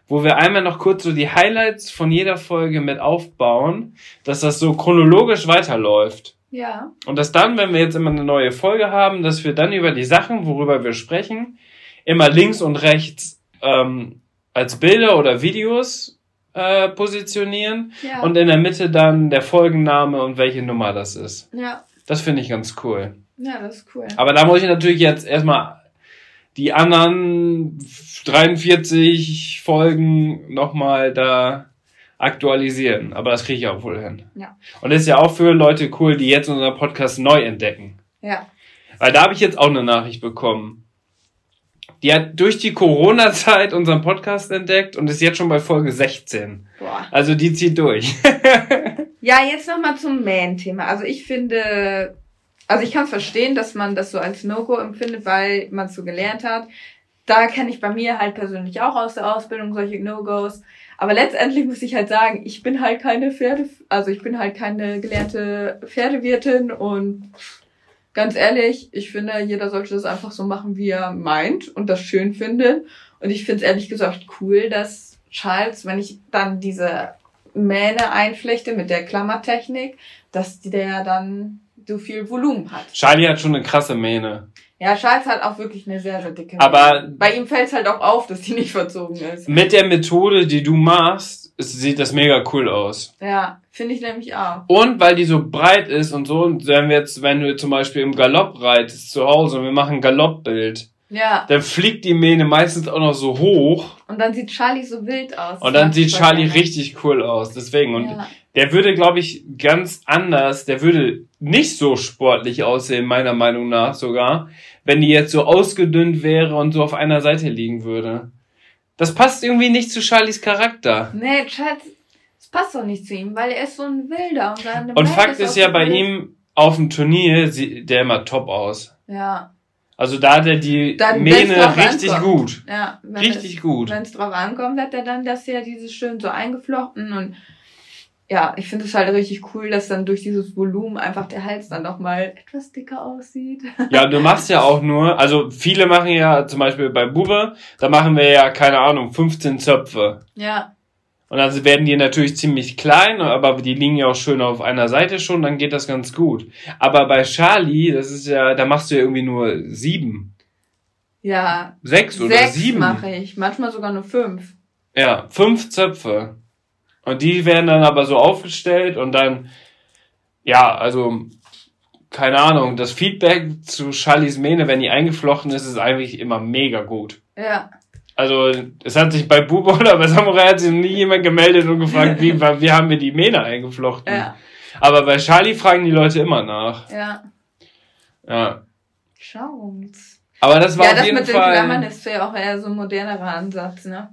wo wir einmal noch kurz so die Highlights von jeder Folge mit aufbauen, dass das so chronologisch weiterläuft. ja. Und dass dann, wenn wir jetzt immer eine neue Folge haben, dass wir dann über die Sachen, worüber wir sprechen, immer links und rechts ähm, als Bilder oder Videos äh, positionieren Ja. und in der Mitte dann der Folgenname und welche Nummer das ist. ja. Das finde ich ganz cool. Ja, das ist cool. Aber da muss ich natürlich jetzt erstmal die anderen 43 Folgen nochmal da aktualisieren. Aber das kriege ich auch wohl hin. Ja. Und das ist ja auch für Leute cool, die jetzt unseren Podcast neu entdecken. Ja. Weil da habe ich jetzt auch eine Nachricht bekommen. Die hat durch die Corona-Zeit unseren Podcast entdeckt und ist jetzt schon bei Folge 16. Boah. Also die zieht durch. (laughs) Ja, jetzt nochmal zum Man-Thema. Also ich finde, also ich kann verstehen, dass man das so als No-Go empfindet, weil man es so gelernt hat. Da kenne ich bei mir halt persönlich auch aus der Ausbildung solche No-Gos. Aber letztendlich muss ich halt sagen, ich bin halt keine Pferde, also ich bin halt keine gelernte Pferdewirtin und ganz ehrlich, ich finde, jeder sollte das einfach so machen, wie er meint und das schön findet. Und ich finde es ehrlich gesagt cool, dass Charles, wenn ich dann diese Mähne einflechte mit der Klammertechnik, dass der dann so viel Volumen hat. Charlie hat schon eine krasse Mähne. Ja, Charles hat auch wirklich eine sehr, sehr dicke Aber- Mähne. Bei ihm fällt es halt auch auf, dass die nicht verzogen ist. Mit der Methode, die du machst, sieht das mega cool aus. Ja, finde ich nämlich auch. Und weil die so breit ist und so, und wenn wir jetzt, wenn du zum Beispiel im Galopp reitest zu Hause und wir machen ein Galoppbild, Ja, dann fliegt die Mähne meistens auch noch so hoch und dann sieht Charlie so wild aus. und dann sieht Charlie richtig cool aus. Deswegen. Und Ja. Der würde, glaube ich, ganz anders, der würde nicht so sportlich aussehen, meiner Meinung nach sogar, wenn die jetzt so ausgedünnt wäre und so auf einer Seite liegen würde. Das passt irgendwie nicht zu Charlies Charakter. Nee, Charles, das passt doch nicht zu ihm, weil er ist so ein Wilder. Und, Und Fakt ist auch ja bei wild. ihm auf dem Turnier sieht der immer top aus. Ja, Also da hat er die Dann, Mähne richtig ankommt. gut. ja. Richtig gut. Wenn es drauf ankommt, hat er dann das ja dieses schön so eingeflochten und ja, ich finde es halt richtig cool, dass dann durch dieses Volumen einfach der Hals dann noch mal etwas dicker aussieht. (laughs) Ja, du machst ja auch nur, also viele machen ja zum Beispiel bei Bube, da machen wir ja, keine Ahnung, 15 Zöpfe. Ja, Und dann werden die natürlich ziemlich klein, aber die liegen ja auch schön auf einer Seite schon, dann geht das ganz gut. Aber bei Charlie, das ist ja, da machst du ja irgendwie nur sieben. Ja. Sechs oder Sechs sieben. mache ich, manchmal sogar nur fünf. Ja, fünf Zöpfe. Und die werden dann aber so aufgestellt und dann, ja, also, keine Ahnung, das Feedback zu Charlies Mähne, wenn die eingeflochten ist, ist eigentlich immer mega gut. Ja. Also, es hat sich bei Bubo (laughs) oder bei Samurai hat sich nie jemand gemeldet und gefragt, wie, (laughs) wie haben wir die Mähne eingeflochten. Ja. Aber bei Charlie fragen die Leute immer nach. Ja. Ja. Schau uns. Aber das war ja, auf das jeden mit den Fall. Klammern ist ja auch eher so ein modernerer Ansatz, ne?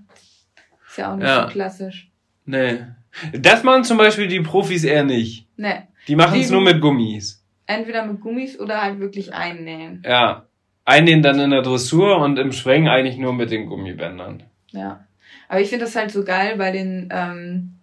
Ist ja auch nicht Ja. so klassisch. Nee. Das machen zum Beispiel die Profis eher nicht. Ne. Die machen es nur mit Gummis. Entweder mit Gummis oder halt wirklich einnähen. Ja. Einen dann in der Dressur und im Springen eigentlich nur mit den Gummibändern. Ja. Aber ich finde das halt so geil bei den ähm,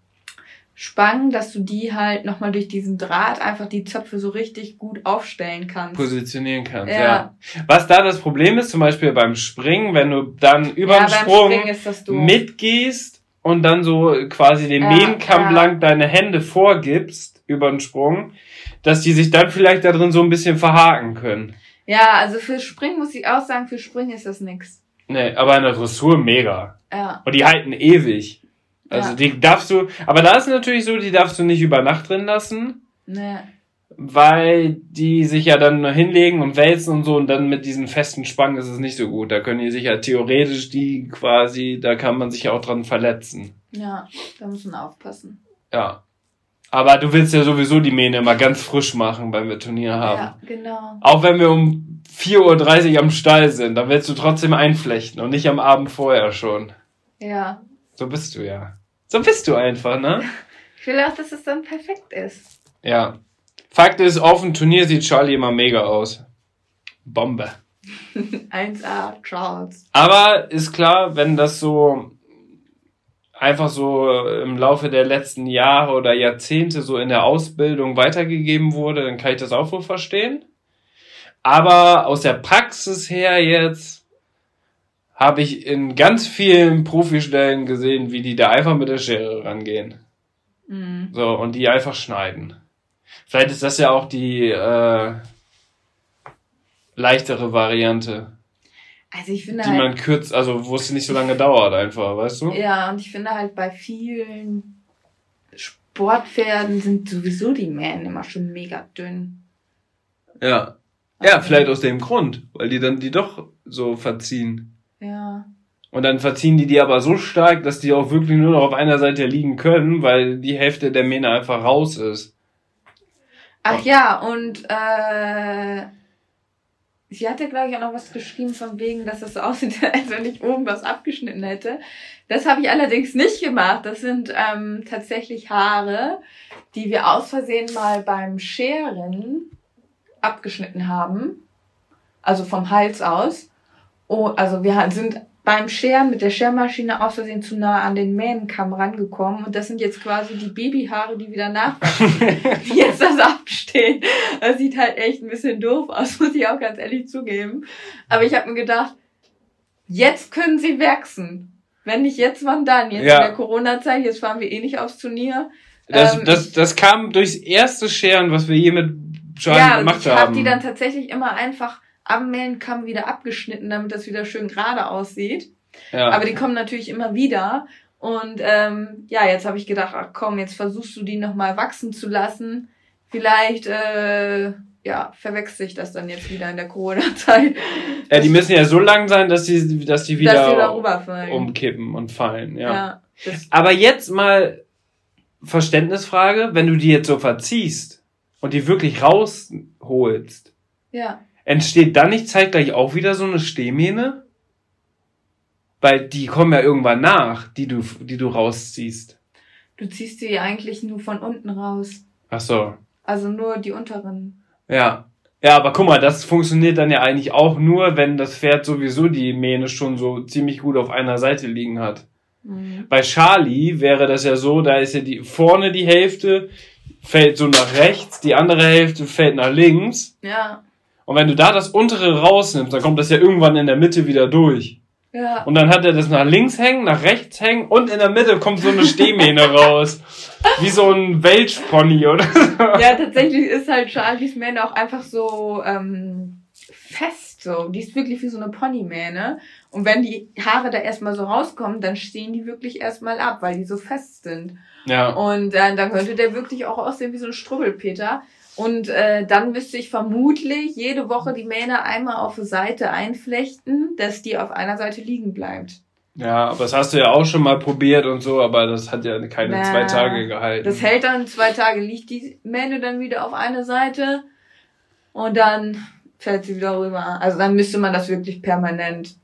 Spangen, dass du die halt nochmal durch diesen Draht einfach die Zöpfe so richtig gut aufstellen kannst. Positionieren kannst, Ja. ja. Was da das Problem ist, zum Beispiel beim Springen, wenn du dann über ja, den Sprung mitgehst und dann so quasi den Ja, Mähnkamm ja. lang deine Hände vorgibst über den Sprung, dass die sich dann vielleicht da drin so ein bisschen verhaken können. Ja, also für Springen muss ich auch sagen, für Springen ist das nix. Nee, aber in der Dressur mega. Ja. Und die halten ewig. Also Ja. die darfst du, aber da ist natürlich so, die darfst du nicht über Nacht drin lassen, Ne. Weil die sich ja dann nur hinlegen und wälzen und so und dann mit diesen festen Spangen ist es nicht so gut. Da können die sich ja theoretisch die quasi, da kann man sich ja auch dran verletzen. Ja, da muss man aufpassen. Ja. Aber du willst ja sowieso die Mähne immer ganz frisch machen, wenn wir Turnier haben. Ja, genau. Auch wenn wir um 4.30 Uhr am Stall sind, dann willst du trotzdem einflechten und nicht am Abend vorher schon. Ja. So bist du ja. So bist du einfach, ne? (laughs) Ich will auch, dass es dann perfekt ist. Ja. Fakt ist, auf dem Turnier sieht Charlie immer mega aus. Bombe. (laughs) 1A, Charles. Aber ist klar, wenn das so einfach so im Laufe der letzten Jahre oder Jahrzehnte so in der Ausbildung weitergegeben wurde, dann kann ich das auch wohl verstehen. Aber aus der Praxis her jetzt habe ich in ganz vielen Profistellen gesehen, wie die da einfach mit der Schere rangehen. Mhm. So, und die einfach schneiden. Vielleicht ist das ja auch die äh, leichtere Variante, Also ich finde die halt, man kürzt, also wo es nicht so lange dauert einfach, weißt du? ja, und ich finde halt bei vielen Sportpferden sind sowieso die Mähen immer schon mega dünn. Ja. Ja, vielleicht aus dem Grund, weil die dann die doch so verziehen. Ja. Und dann verziehen die die aber so stark, dass die auch wirklich nur noch auf einer Seite liegen können, weil die Hälfte der Mähne einfach raus ist. Ach ja, und äh, sie hatte, glaube ich, auch noch was geschrieben von wegen, dass das so (laughs) aussieht, als wenn ich oben was abgeschnitten hätte. Das habe ich allerdings nicht gemacht. Das sind ähm, tatsächlich Haare, die wir aus Versehen mal beim Scheren abgeschnitten haben. Also vom Hals aus. Oh, also wir sind beim Scheren mit der Schermaschine aus Versehen zu nah an den Mähnenkamm rangekommen. Und das sind jetzt quasi die Babyhaare, die wieder nachwachsen (laughs) die jetzt das abstehen. Das sieht halt echt ein bisschen doof aus, (laughs) muss ich auch ganz ehrlich zugeben. Aber ich habe mir gedacht, jetzt können sie wachsen. Wenn nicht jetzt, wann dann? Jetzt Ja. in der Corona-Zeit, jetzt fahren wir eh nicht aufs Turnier. Das, Ähm, das, das kam durchs erste Scheren, was wir je mit Charlie ja, gemacht ich habe haben. die dann tatsächlich immer einfach am Mähnenkamm wieder abgeschnitten, damit das wieder schön gerade aussieht. ja. Aber die kommen natürlich immer wieder. Und ähm, ja, jetzt habe ich gedacht, ach komm, jetzt versuchst du die nochmal wachsen zu lassen. Vielleicht, äh, ja, verwechselt sich das dann jetzt wieder in der Corona-Zeit. ja, die müssen ja so lang sein, dass die, dass die wieder, dass rüberfallen. umkippen und fallen. Ja. ja. Aber jetzt mal Verständnisfrage, wenn du die jetzt so verziehst und die wirklich rausholst, ja. Entsteht dann nicht zeitgleich auch wieder so eine Stehmähne? Weil die kommen ja irgendwann nach, die du, die du rausziehst. Du ziehst die eigentlich nur von unten raus. Ach so. Also nur die unteren. Ja. Ja, aber guck mal, das funktioniert dann ja eigentlich auch nur, wenn das Pferd sowieso die Mähne schon so ziemlich gut auf einer Seite liegen hat. Mhm. Bei Charlie wäre das ja so, da ist ja die vorne die Hälfte fällt so nach rechts, die andere Hälfte fällt nach links. Ja. Und wenn du da das untere rausnimmst, dann kommt das ja irgendwann in der Mitte wieder durch. Ja. Und dann hat er das nach links hängen, nach rechts hängen und in der Mitte kommt so eine Stehmähne (laughs) raus. Wie so ein Welchpony oder so. Ja, tatsächlich ist halt Charlies Mähne auch einfach so, ähm, fest so. Die ist wirklich wie so eine Ponymähne. Und wenn die Haare da erstmal so rauskommen, dann stehen die wirklich erstmal ab, weil die so fest sind. Ja. Und äh, dann könnte der wirklich auch aussehen wie so ein Strubbelpeter. Und äh, dann müsste ich vermutlich jede Woche die Mähne einmal auf die Seite einflechten, dass die auf einer Seite liegen bleibt. Ja, aber das hast du ja auch schon mal probiert und so, aber das hat ja keine Na, zwei Tage gehalten. Das hält dann zwei Tage, liegt die Mähne dann wieder auf eine Seite und dann fällt sie wieder rüber. Also dann müsste man das wirklich permanent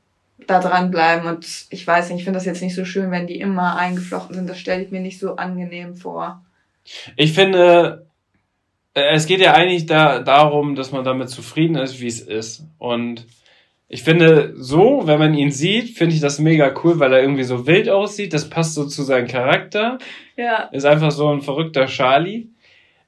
da dranbleiben und ich weiß nicht, ich finde das jetzt nicht so schön, wenn die immer eingeflochten sind. Das stelle ich mir nicht so angenehm vor. Ich finde, es geht ja eigentlich da, darum, dass man damit zufrieden ist, wie es ist. Und ich finde, so, wenn man ihn sieht, finde ich das mega cool, weil er irgendwie so wild aussieht. Das passt so zu seinem Charakter. Ja. Ist einfach so ein verrückter Charlie.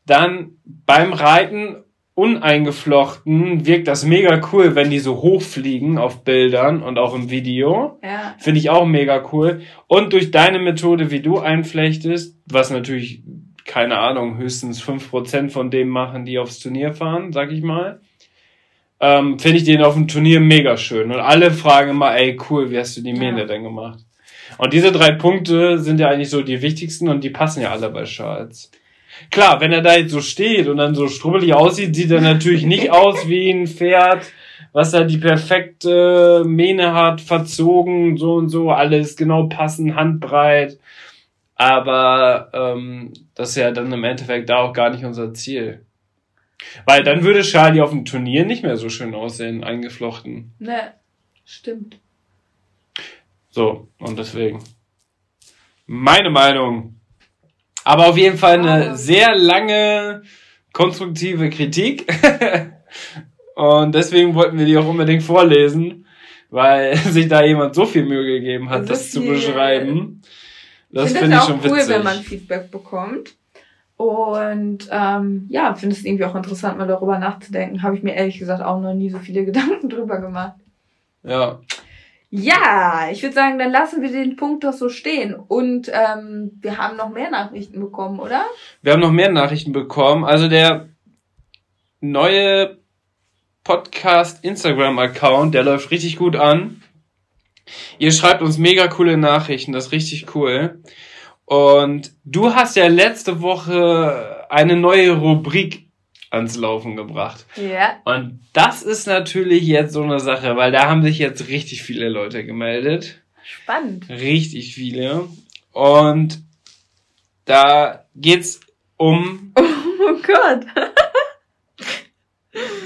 Dann beim Reiten uneingeflochten wirkt das mega cool, wenn die so hochfliegen auf Bildern und auch im Video. Ja. Finde ich auch mega cool. Und durch deine Methode, wie du einflechtest, was natürlich, keine Ahnung, höchstens fünf Prozent von dem machen, die aufs Turnier fahren, sag ich mal, ähm, finde ich den auf dem Turnier mega schön. Und alle fragen immer, ey, cool, wie hast du die Mähne ja. denn gemacht? Und diese drei Punkte sind ja eigentlich so die wichtigsten und die passen ja alle bei Charles. Klar, wenn er da jetzt so steht und dann so strubbelig aussieht, sieht er natürlich nicht (laughs) aus wie ein Pferd, was da die perfekte Mähne hat, verzogen, so und so, alles genau passend, handbreit. Aber ähm, das ist ja dann im Endeffekt da auch gar nicht unser Ziel. Weil dann würde Charlie auf dem Turnier nicht mehr so schön aussehen, eingeflochten. Ne, stimmt. So, und deswegen. Meine Meinung. Aber auf jeden Fall eine sehr lange konstruktive Kritik. (laughs) Und deswegen wollten wir die auch unbedingt vorlesen, weil (laughs) sich da jemand so viel Mühe gegeben hat, das, das zu beschreiben. Das finde find ich auch cool, wenn man Feedback bekommt. Und ähm, ja, finde es irgendwie auch interessant, mal darüber nachzudenken. Habe ich mir ehrlich gesagt auch noch nie so viele (laughs) Gedanken drüber gemacht. Ja. Ja, ich würde sagen, dann lassen wir den Punkt doch so stehen. Und ähm, wir haben noch mehr Nachrichten bekommen, oder? Wir haben noch mehr Nachrichten bekommen. Also der neue Podcast Instagram-Account, der läuft richtig gut an. Ihr schreibt uns mega coole Nachrichten, das ist richtig cool. Und du hast ja letzte Woche eine neue Rubrik ans Laufen gebracht. Ja. Und das ist natürlich jetzt so eine Sache, weil da haben sich jetzt richtig viele Leute gemeldet. Spannend. Richtig viele. Und da geht's um. (laughs) Oh Gott.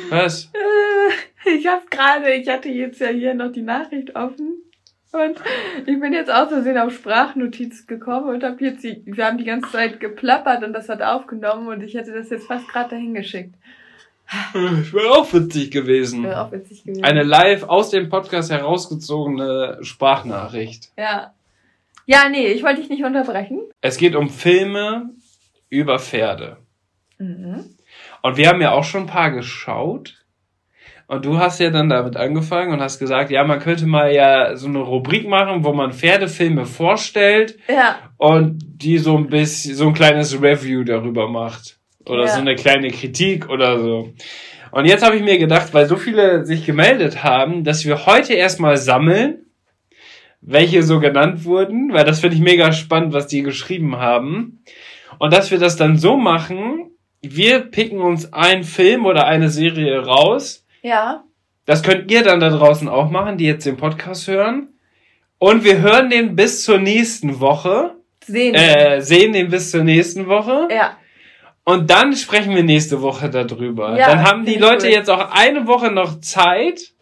Was? Äh, ich hab gerade, ich hatte jetzt ja hier noch die Nachricht offen. Und ich bin jetzt aus Versehen auf Sprachnotiz gekommen und hab jetzt die, wir haben die ganze Zeit geplappert und das hat aufgenommen und ich hätte das jetzt fast gerade dahin geschickt. Ich wäre auch witzig gewesen. Wäre auch witzig gewesen. Eine live aus dem Podcast herausgezogene Sprachnachricht. Ja. Ja, nee, ich wollte dich nicht unterbrechen. Es geht um Filme über Pferde. Mhm. Und wir haben ja auch schon ein paar geschaut. Und du hast ja dann damit angefangen und hast gesagt, ja, man könnte mal ja so eine Rubrik machen, wo man Pferdefilme vorstellt ja. und die so ein bisschen, so ein kleines Review darüber macht. Oder ja. so eine kleine Kritik oder so. Und jetzt habe ich mir gedacht, weil so viele sich gemeldet haben, dass wir heute erstmal sammeln, welche so genannt wurden, weil das finde ich mega spannend, was die geschrieben haben. Und dass wir das dann so machen, wir picken uns einen Film oder eine Serie raus ja. Das könnt ihr dann da draußen auch machen, die jetzt den Podcast hören. Und wir hören den bis zur nächsten Woche. Sehen. Äh, sehen den bis zur nächsten Woche. Ja. Und dann sprechen wir nächste Woche darüber. Ja, dann haben die Leute jetzt auch eine Woche noch Zeit,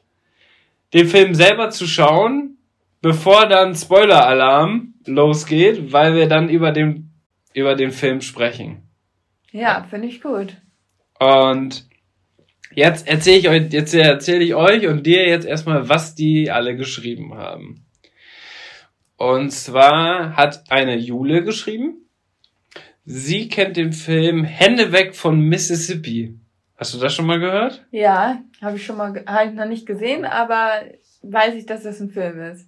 den Film selber zu schauen, bevor dann Spoiler-Alarm losgeht, weil wir dann über den, über den Film sprechen. Ja, finde ich gut. Und Jetzt erzähle ich euch, jetzt erzähle ich euch und dir jetzt erstmal, was die alle geschrieben haben. Und zwar hat eine Jule geschrieben. Sie kennt den Film Hände weg von Mississippi. Hast du das schon mal gehört? Ja, habe ich schon mal, habe ich noch nicht gesehen, aber weiß ich, dass das ein Film ist.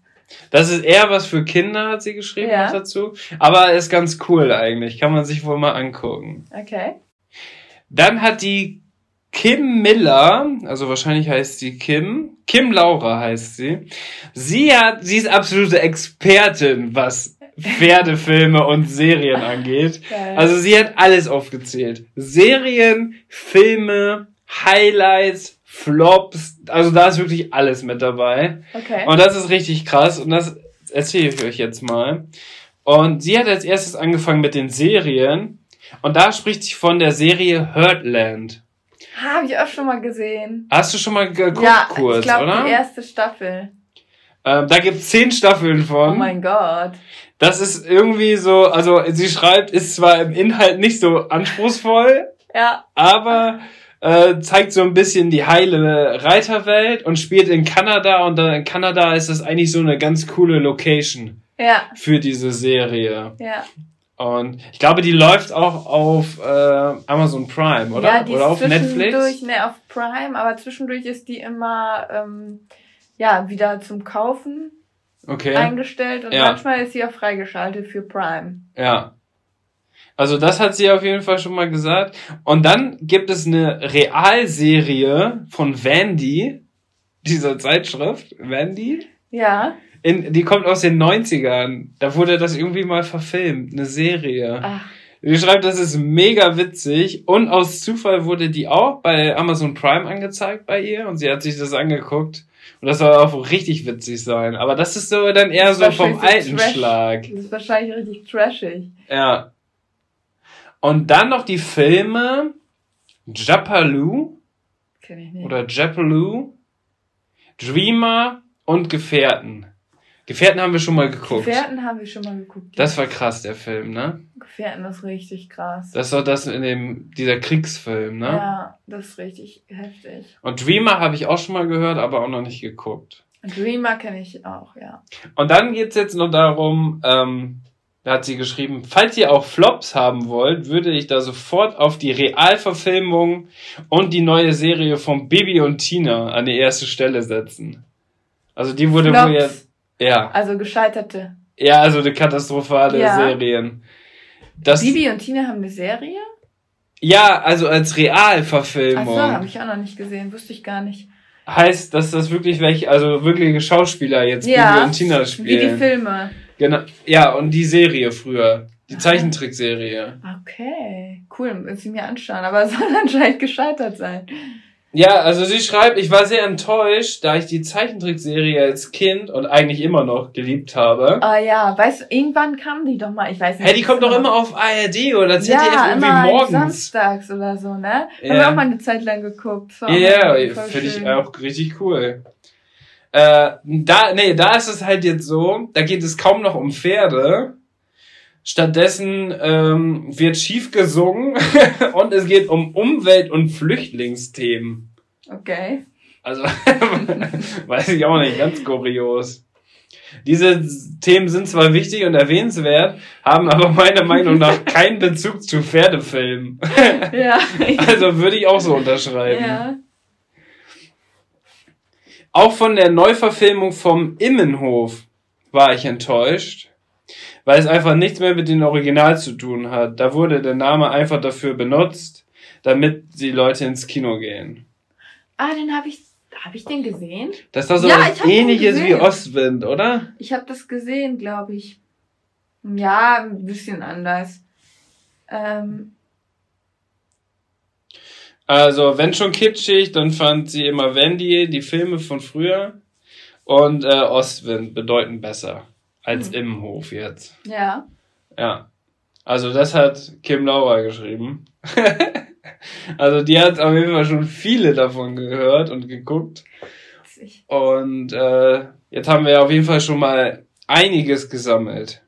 Das ist eher was für Kinder, hat sie geschrieben ja. dazu. Aber ist ganz cool eigentlich. Kann man sich wohl mal angucken. Okay. Dann hat die Kim Miller, also wahrscheinlich heißt sie Kim, Kim Laura heißt sie. Sie hat, sie ist absolute Expertin, was Pferdefilme und Serien (laughs) angeht. Geil. Also sie hat alles aufgezählt. Serien, Filme, Highlights, Flops, also da ist wirklich alles mit dabei. Okay. Und das ist richtig krass und das erzähle ich euch jetzt mal. Und sie hat als erstes angefangen mit den Serien und da spricht sie von der Serie Hurtland. Habe ich auch schon mal gesehen. Hast du schon mal geguckt ja, kurz, ich glaube oder? die erste Staffel. Ähm, da gibt's zehn Staffeln von. Oh mein Gott. Das ist irgendwie so, also sie schreibt, ist zwar im Inhalt nicht so anspruchsvoll, (laughs) Ja. aber äh, zeigt so ein bisschen die heile Reiterwelt und spielt in Kanada und dann in Kanada ist das eigentlich so eine ganz coole Location Ja. für diese Serie. Ja. Und ich glaube, die läuft auch auf äh, Amazon Prime, oder? Ja, die oder ist auf zwischendurch, Netflix? ne, auf Prime, aber zwischendurch ist die immer, ähm, ja, wieder zum Kaufen Okay. eingestellt und Ja. manchmal ist sie auch freigeschaltet für Prime. Ja. Also das hat sie auf jeden Fall schon mal gesagt. Und dann gibt es eine Realserie von Vandy, dieser Zeitschrift, Vandy. Ja. In, die kommt aus den 90ern. Da wurde das irgendwie mal verfilmt, eine Serie. Ach, Die schreibt, das ist mega witzig. Und aus Zufall wurde die auch bei Amazon Prime angezeigt bei ihr. Und sie hat sich das angeguckt. Und das soll auch richtig witzig sein. Aber das ist so dann eher so vom alten Trash. Schlag. das ist wahrscheinlich richtig trashig. Ja. Und dann noch die Filme Japaloo Kenn ich nicht. oder Japaloo, Dreamer und Gefährten. Gefährten haben wir schon mal geguckt. Gefährten haben wir schon mal geguckt. Das war krass, der Film, ne? Gefährten ist richtig krass. Das war das in dem, dieser Kriegsfilm, ne? Ja, das ist richtig heftig. Und Dreamer habe ich auch schon mal gehört, aber auch noch nicht geguckt. Dreamer kenne ich auch, ja. Und dann geht's jetzt noch darum, ähm, da hat sie geschrieben, falls ihr auch Flops haben wollt, würde ich da sofort auf die Realverfilmung und die neue Serie von Bibi und Tina an die erste Stelle setzen. Also die wurde wohl jetzt, ja, Also gescheiterte. ja, also eine katastrophale Ja. Serien. Das, Bibi und Tina haben eine Serie? ja, also als Achso, Realverfilmung habe ich auch noch nicht gesehen, wusste ich gar nicht. heißt, dass das wirklich welche, also wirkliche Schauspieler jetzt Bibi Ja, und Tina wie die spielen. Filme. Genau, ja, und die Serie früher, die Ah. Zeichentrickserie. Okay, cool, muss ich mir anschauen, aber es (laughs) soll anscheinend gescheitert sein. Ja, also sie schreibt, ich war sehr enttäuscht, da ich die Zeichentrickserie als Kind und eigentlich immer noch geliebt habe. Ah ja, weißt du, irgendwann kam die doch mal, ich weiß nicht. Hey, die kommt doch immer auf ARD oder ZDF ja, irgendwie immer morgens. samstags oder so, ne? Haben Ja. wir auch mal eine Zeit lang geguckt. Ja, yeah, voll finde ich auch richtig cool. Äh, da, nee, da ist es halt jetzt so, da geht es kaum noch um Pferde. Stattdessen ähm, wird schief gesungen (laughs) und es geht um Umwelt- und Flüchtlingsthemen. Okay. Also, (laughs) weiß ich auch nicht, ganz kurios. Diese Themen sind zwar wichtig und erwähnenswert, haben aber meiner Meinung nach (laughs) keinen Bezug zu Pferdefilmen. Ja. Also würde ich auch so unterschreiben. ja. Auch von der Neuverfilmung vom Immenhof war ich enttäuscht, weil es einfach nichts mehr mit dem Original zu tun hat. Da wurde der Name einfach dafür benutzt, damit die Leute ins Kino gehen. Ah, den habe ich, habe ich den gesehen? Das war so Ja, was hab ähnliches wie. Ostwind, oder? Ich habe das gesehen, glaube ich. Ja, ein bisschen anders. Ähm, Also, wenn schon kitschig, dann fand sie immer Wendy, die Filme von früher und äh, Ostwind bedeuten besser als Hm. Immenhof jetzt. ja. Ja. Also das hat Kim Laura geschrieben. (laughs) also die hat auf jeden Fall schon viele davon gehört und geguckt. Und äh, jetzt haben wir auf jeden Fall schon mal einiges gesammelt.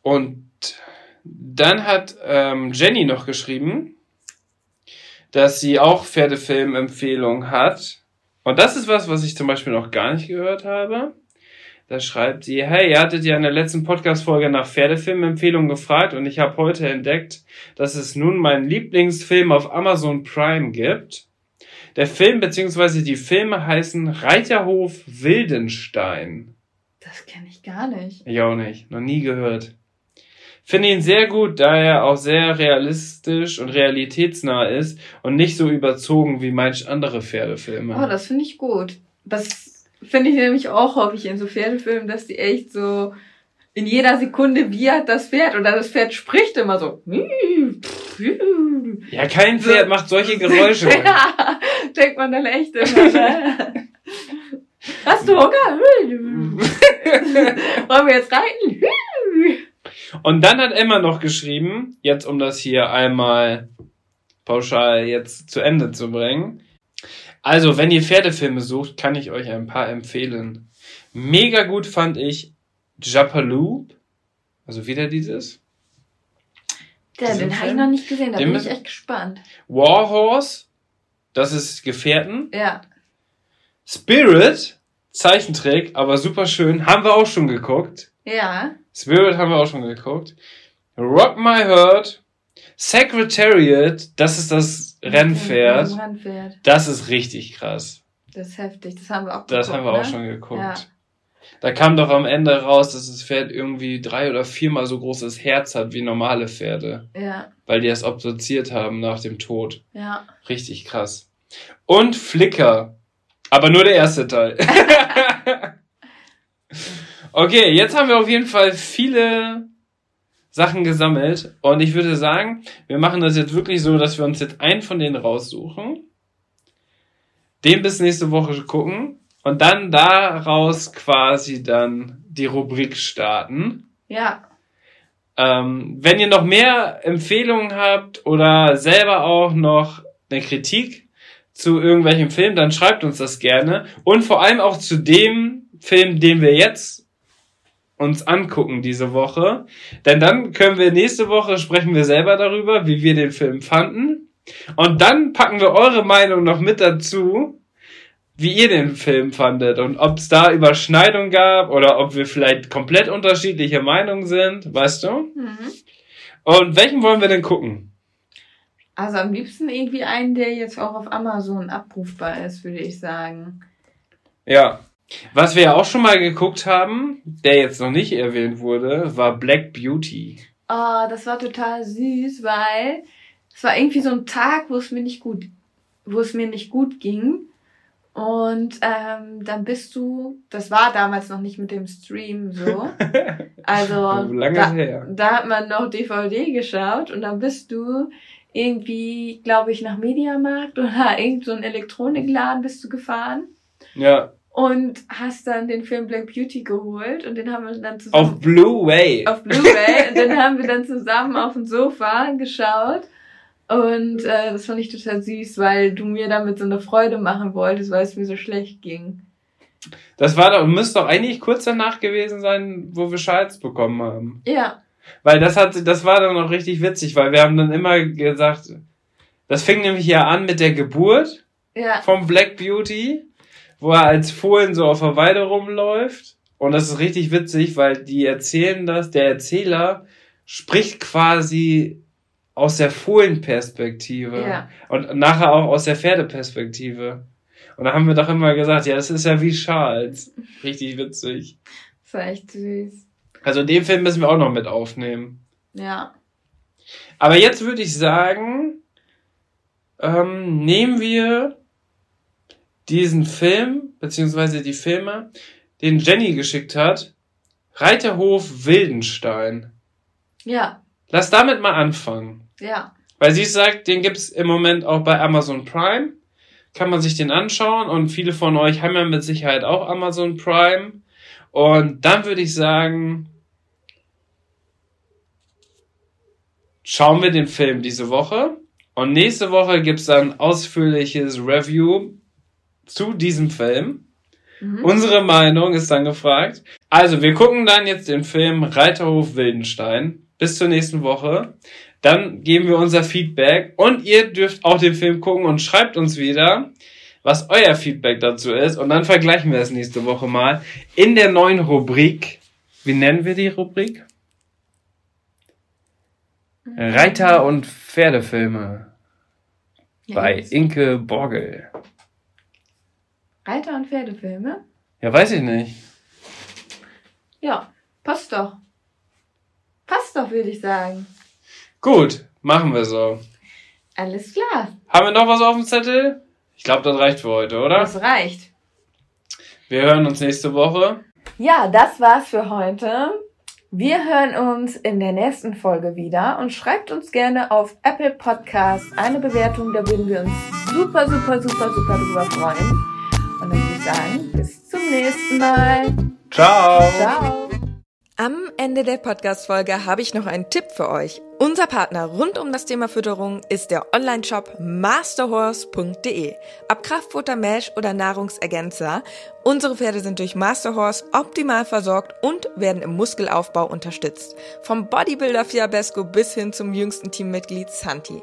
Und dann hat ähm, Jenny noch geschrieben, dass sie auch Pferdefilm-Empfehlungen hat. Und das ist was, was ich zum Beispiel noch gar nicht gehört habe. Da schreibt sie, hey, ihr hattet ja in der letzten Podcast-Folge nach Pferdefilm-Empfehlungen gefragt und ich habe heute entdeckt, dass es nun meinen Lieblingsfilm auf Amazon Prime gibt. Der Film bzw. die Filme heißen Reiterhof Wildenstein. Das kenne ich gar nicht. Ich auch nicht, noch nie gehört. Finde ihn sehr gut, da er auch sehr realistisch und realitätsnah ist und nicht so überzogen wie manch andere Pferdefilme. Oh, das finde ich gut. Das finde ich nämlich auch häufig in so Pferdefilmen, dass die echt so in jeder Sekunde wiehert das Pferd oder das Pferd spricht immer so. Ja, kein Pferd macht solche (laughs) Geräusche. ja, denkt man dann echt immer. Ne? Hast du Hunger? (laughs) Wollen wir jetzt reiten? Und dann hat Emma noch geschrieben, jetzt um das hier einmal pauschal jetzt zu Ende zu bringen. Also, wenn ihr Pferdefilme sucht, kann ich euch ein paar empfehlen. Mega gut fand ich Japaloo. Also wieder dieses. Ja, den habe ich noch nicht gesehen, da bin ich echt gespannt. Warhorse, das ist Gefährten. Ja. Spirit, Zeichentrick, aber super schön, haben wir auch schon geguckt. Ja. Spirit haben wir auch schon geguckt. Rock My Heart, Secretariat, das ist das Rennpferd. Rennpferd. Das ist richtig krass. Das ist heftig, das haben wir auch geguckt. Das haben wir ne? auch schon geguckt. Ja. Da kam doch am Ende raus, dass das Pferd irgendwie drei oder viermal so großes Herz hat wie normale Pferde. Ja. Weil die es obduziert haben nach dem Tod. Ja. Richtig krass. Und Flicker. Aber nur der erste Teil. (laughs) (laughs) okay, jetzt haben wir auf jeden Fall viele Sachen gesammelt. Und ich würde sagen, wir machen das jetzt wirklich so, dass wir uns jetzt einen von denen raussuchen. Den bis nächste Woche gucken. Und dann daraus quasi dann die Rubrik starten. Ja. Ähm, wenn ihr noch mehr Empfehlungen habt oder selber auch noch eine Kritik zu irgendwelchem Film, dann schreibt uns das gerne. Und vor allem auch zu dem Film, den wir jetzt uns angucken diese Woche. Denn dann können wir nächste Woche sprechen wir selber darüber, wie wir den Film fanden. Und dann packen wir eure Meinung noch mit dazu wie ihr den Film fandet und ob es da Überschneidung gab oder ob wir vielleicht komplett unterschiedliche Meinungen sind, weißt du? Mhm. Und welchen wollen wir denn gucken? Also am liebsten irgendwie einen, der jetzt auch auf Amazon abrufbar ist, würde ich sagen. Ja. Was wir ja auch schon mal geguckt haben, der jetzt noch nicht erwähnt wurde, war Black Beauty. Oh, das war total süß, weil es war irgendwie so ein Tag, wo es mir nicht gut, wo es mir nicht gut ging. Und ähm, dann bist du, das war damals noch nicht mit dem Stream so. (laughs) Also Lange da, her. da hat man noch DVD geschaut und dann bist du irgendwie, glaube ich, nach Mediamarkt oder (laughs) irgend so ein Elektronikladen bist du gefahren. Ja. Und hast dann den Film Black Beauty geholt und den haben wir dann zusammen. Auf Blu-ray. Auf Blu-ray. und den haben wir dann zusammen auf dem Sofa geschaut. Und äh, das fand ich total süß, weil du mir damit so eine Freude machen wolltest, weil es mir so schlecht ging. Das war doch, müsste doch eigentlich kurz danach gewesen sein, wo wir Schals bekommen haben. Ja. Weil das hat, das war dann noch richtig witzig, weil wir haben dann immer gesagt, das fing nämlich ja an mit der Geburt ja. vom Black Beauty, wo er als Fohlen so auf der Weide rumläuft. Und das ist richtig witzig, weil die erzählen das, der Erzähler spricht quasi aus der Fohlenperspektive ja. und nachher auch aus der Pferdeperspektive. Und da haben wir doch immer gesagt, ja, das ist ja wie Charles. Richtig witzig. Das war echt süß. Also den Film müssen wir auch noch mit aufnehmen. Ja. Aber jetzt würde ich sagen, ähm, nehmen wir diesen Film, beziehungsweise die Filme, den Jenny geschickt hat. Reiterhof Wildenstein. Ja. Lass damit mal anfangen. Ja. Weil sie sagt, den gibt's im Moment auch bei Amazon Prime. Kann man sich den anschauen und viele von euch haben ja mit Sicherheit auch Amazon Prime. Und dann würde ich sagen, schauen wir den Film diese Woche. Und nächste Woche gibt's dann ausführliches Review zu diesem Film. Mhm. Unsere Meinung ist dann gefragt. Also, wir gucken dann jetzt den Film Reiterhof Wildenstein bis zur nächsten Woche. Dann geben wir unser Feedback und ihr dürft auch den Film gucken und schreibt uns wieder, was euer Feedback dazu ist. Und dann vergleichen wir es nächste Woche mal in der neuen Rubrik. Wie nennen wir die Rubrik? Reiter- und Pferdefilme. Ja, bei Inke Borgel. Reiter- und Pferdefilme? Ja, weiß ich nicht. Ja, passt doch. Passt doch, würde ich sagen. Gut, machen wir so. Alles klar. Haben wir noch was auf dem Zettel? Ich glaube, das reicht für heute, oder? Das reicht. Wir hören uns nächste Woche. Ja, das war's für heute. Wir hören uns in der nächsten Folge wieder und schreibt uns gerne auf Apple Podcasts eine Bewertung, da würden wir uns super, super, super, super drüber freuen. Sagen, bis zum nächsten Mal. Ciao. Ciao. Am Ende der Podcast-Folge habe ich noch einen Tipp für euch. Unser Partner rund um das Thema Fütterung ist der Online-Shop masterhorse.de. Ob Kraftfutter, Mesh oder Nahrungsergänzer, unsere Pferde sind durch Masterhorse optimal versorgt und werden im Muskelaufbau unterstützt. Vom Bodybuilder Fiabesco bis hin zum jüngsten Teammitglied Santi.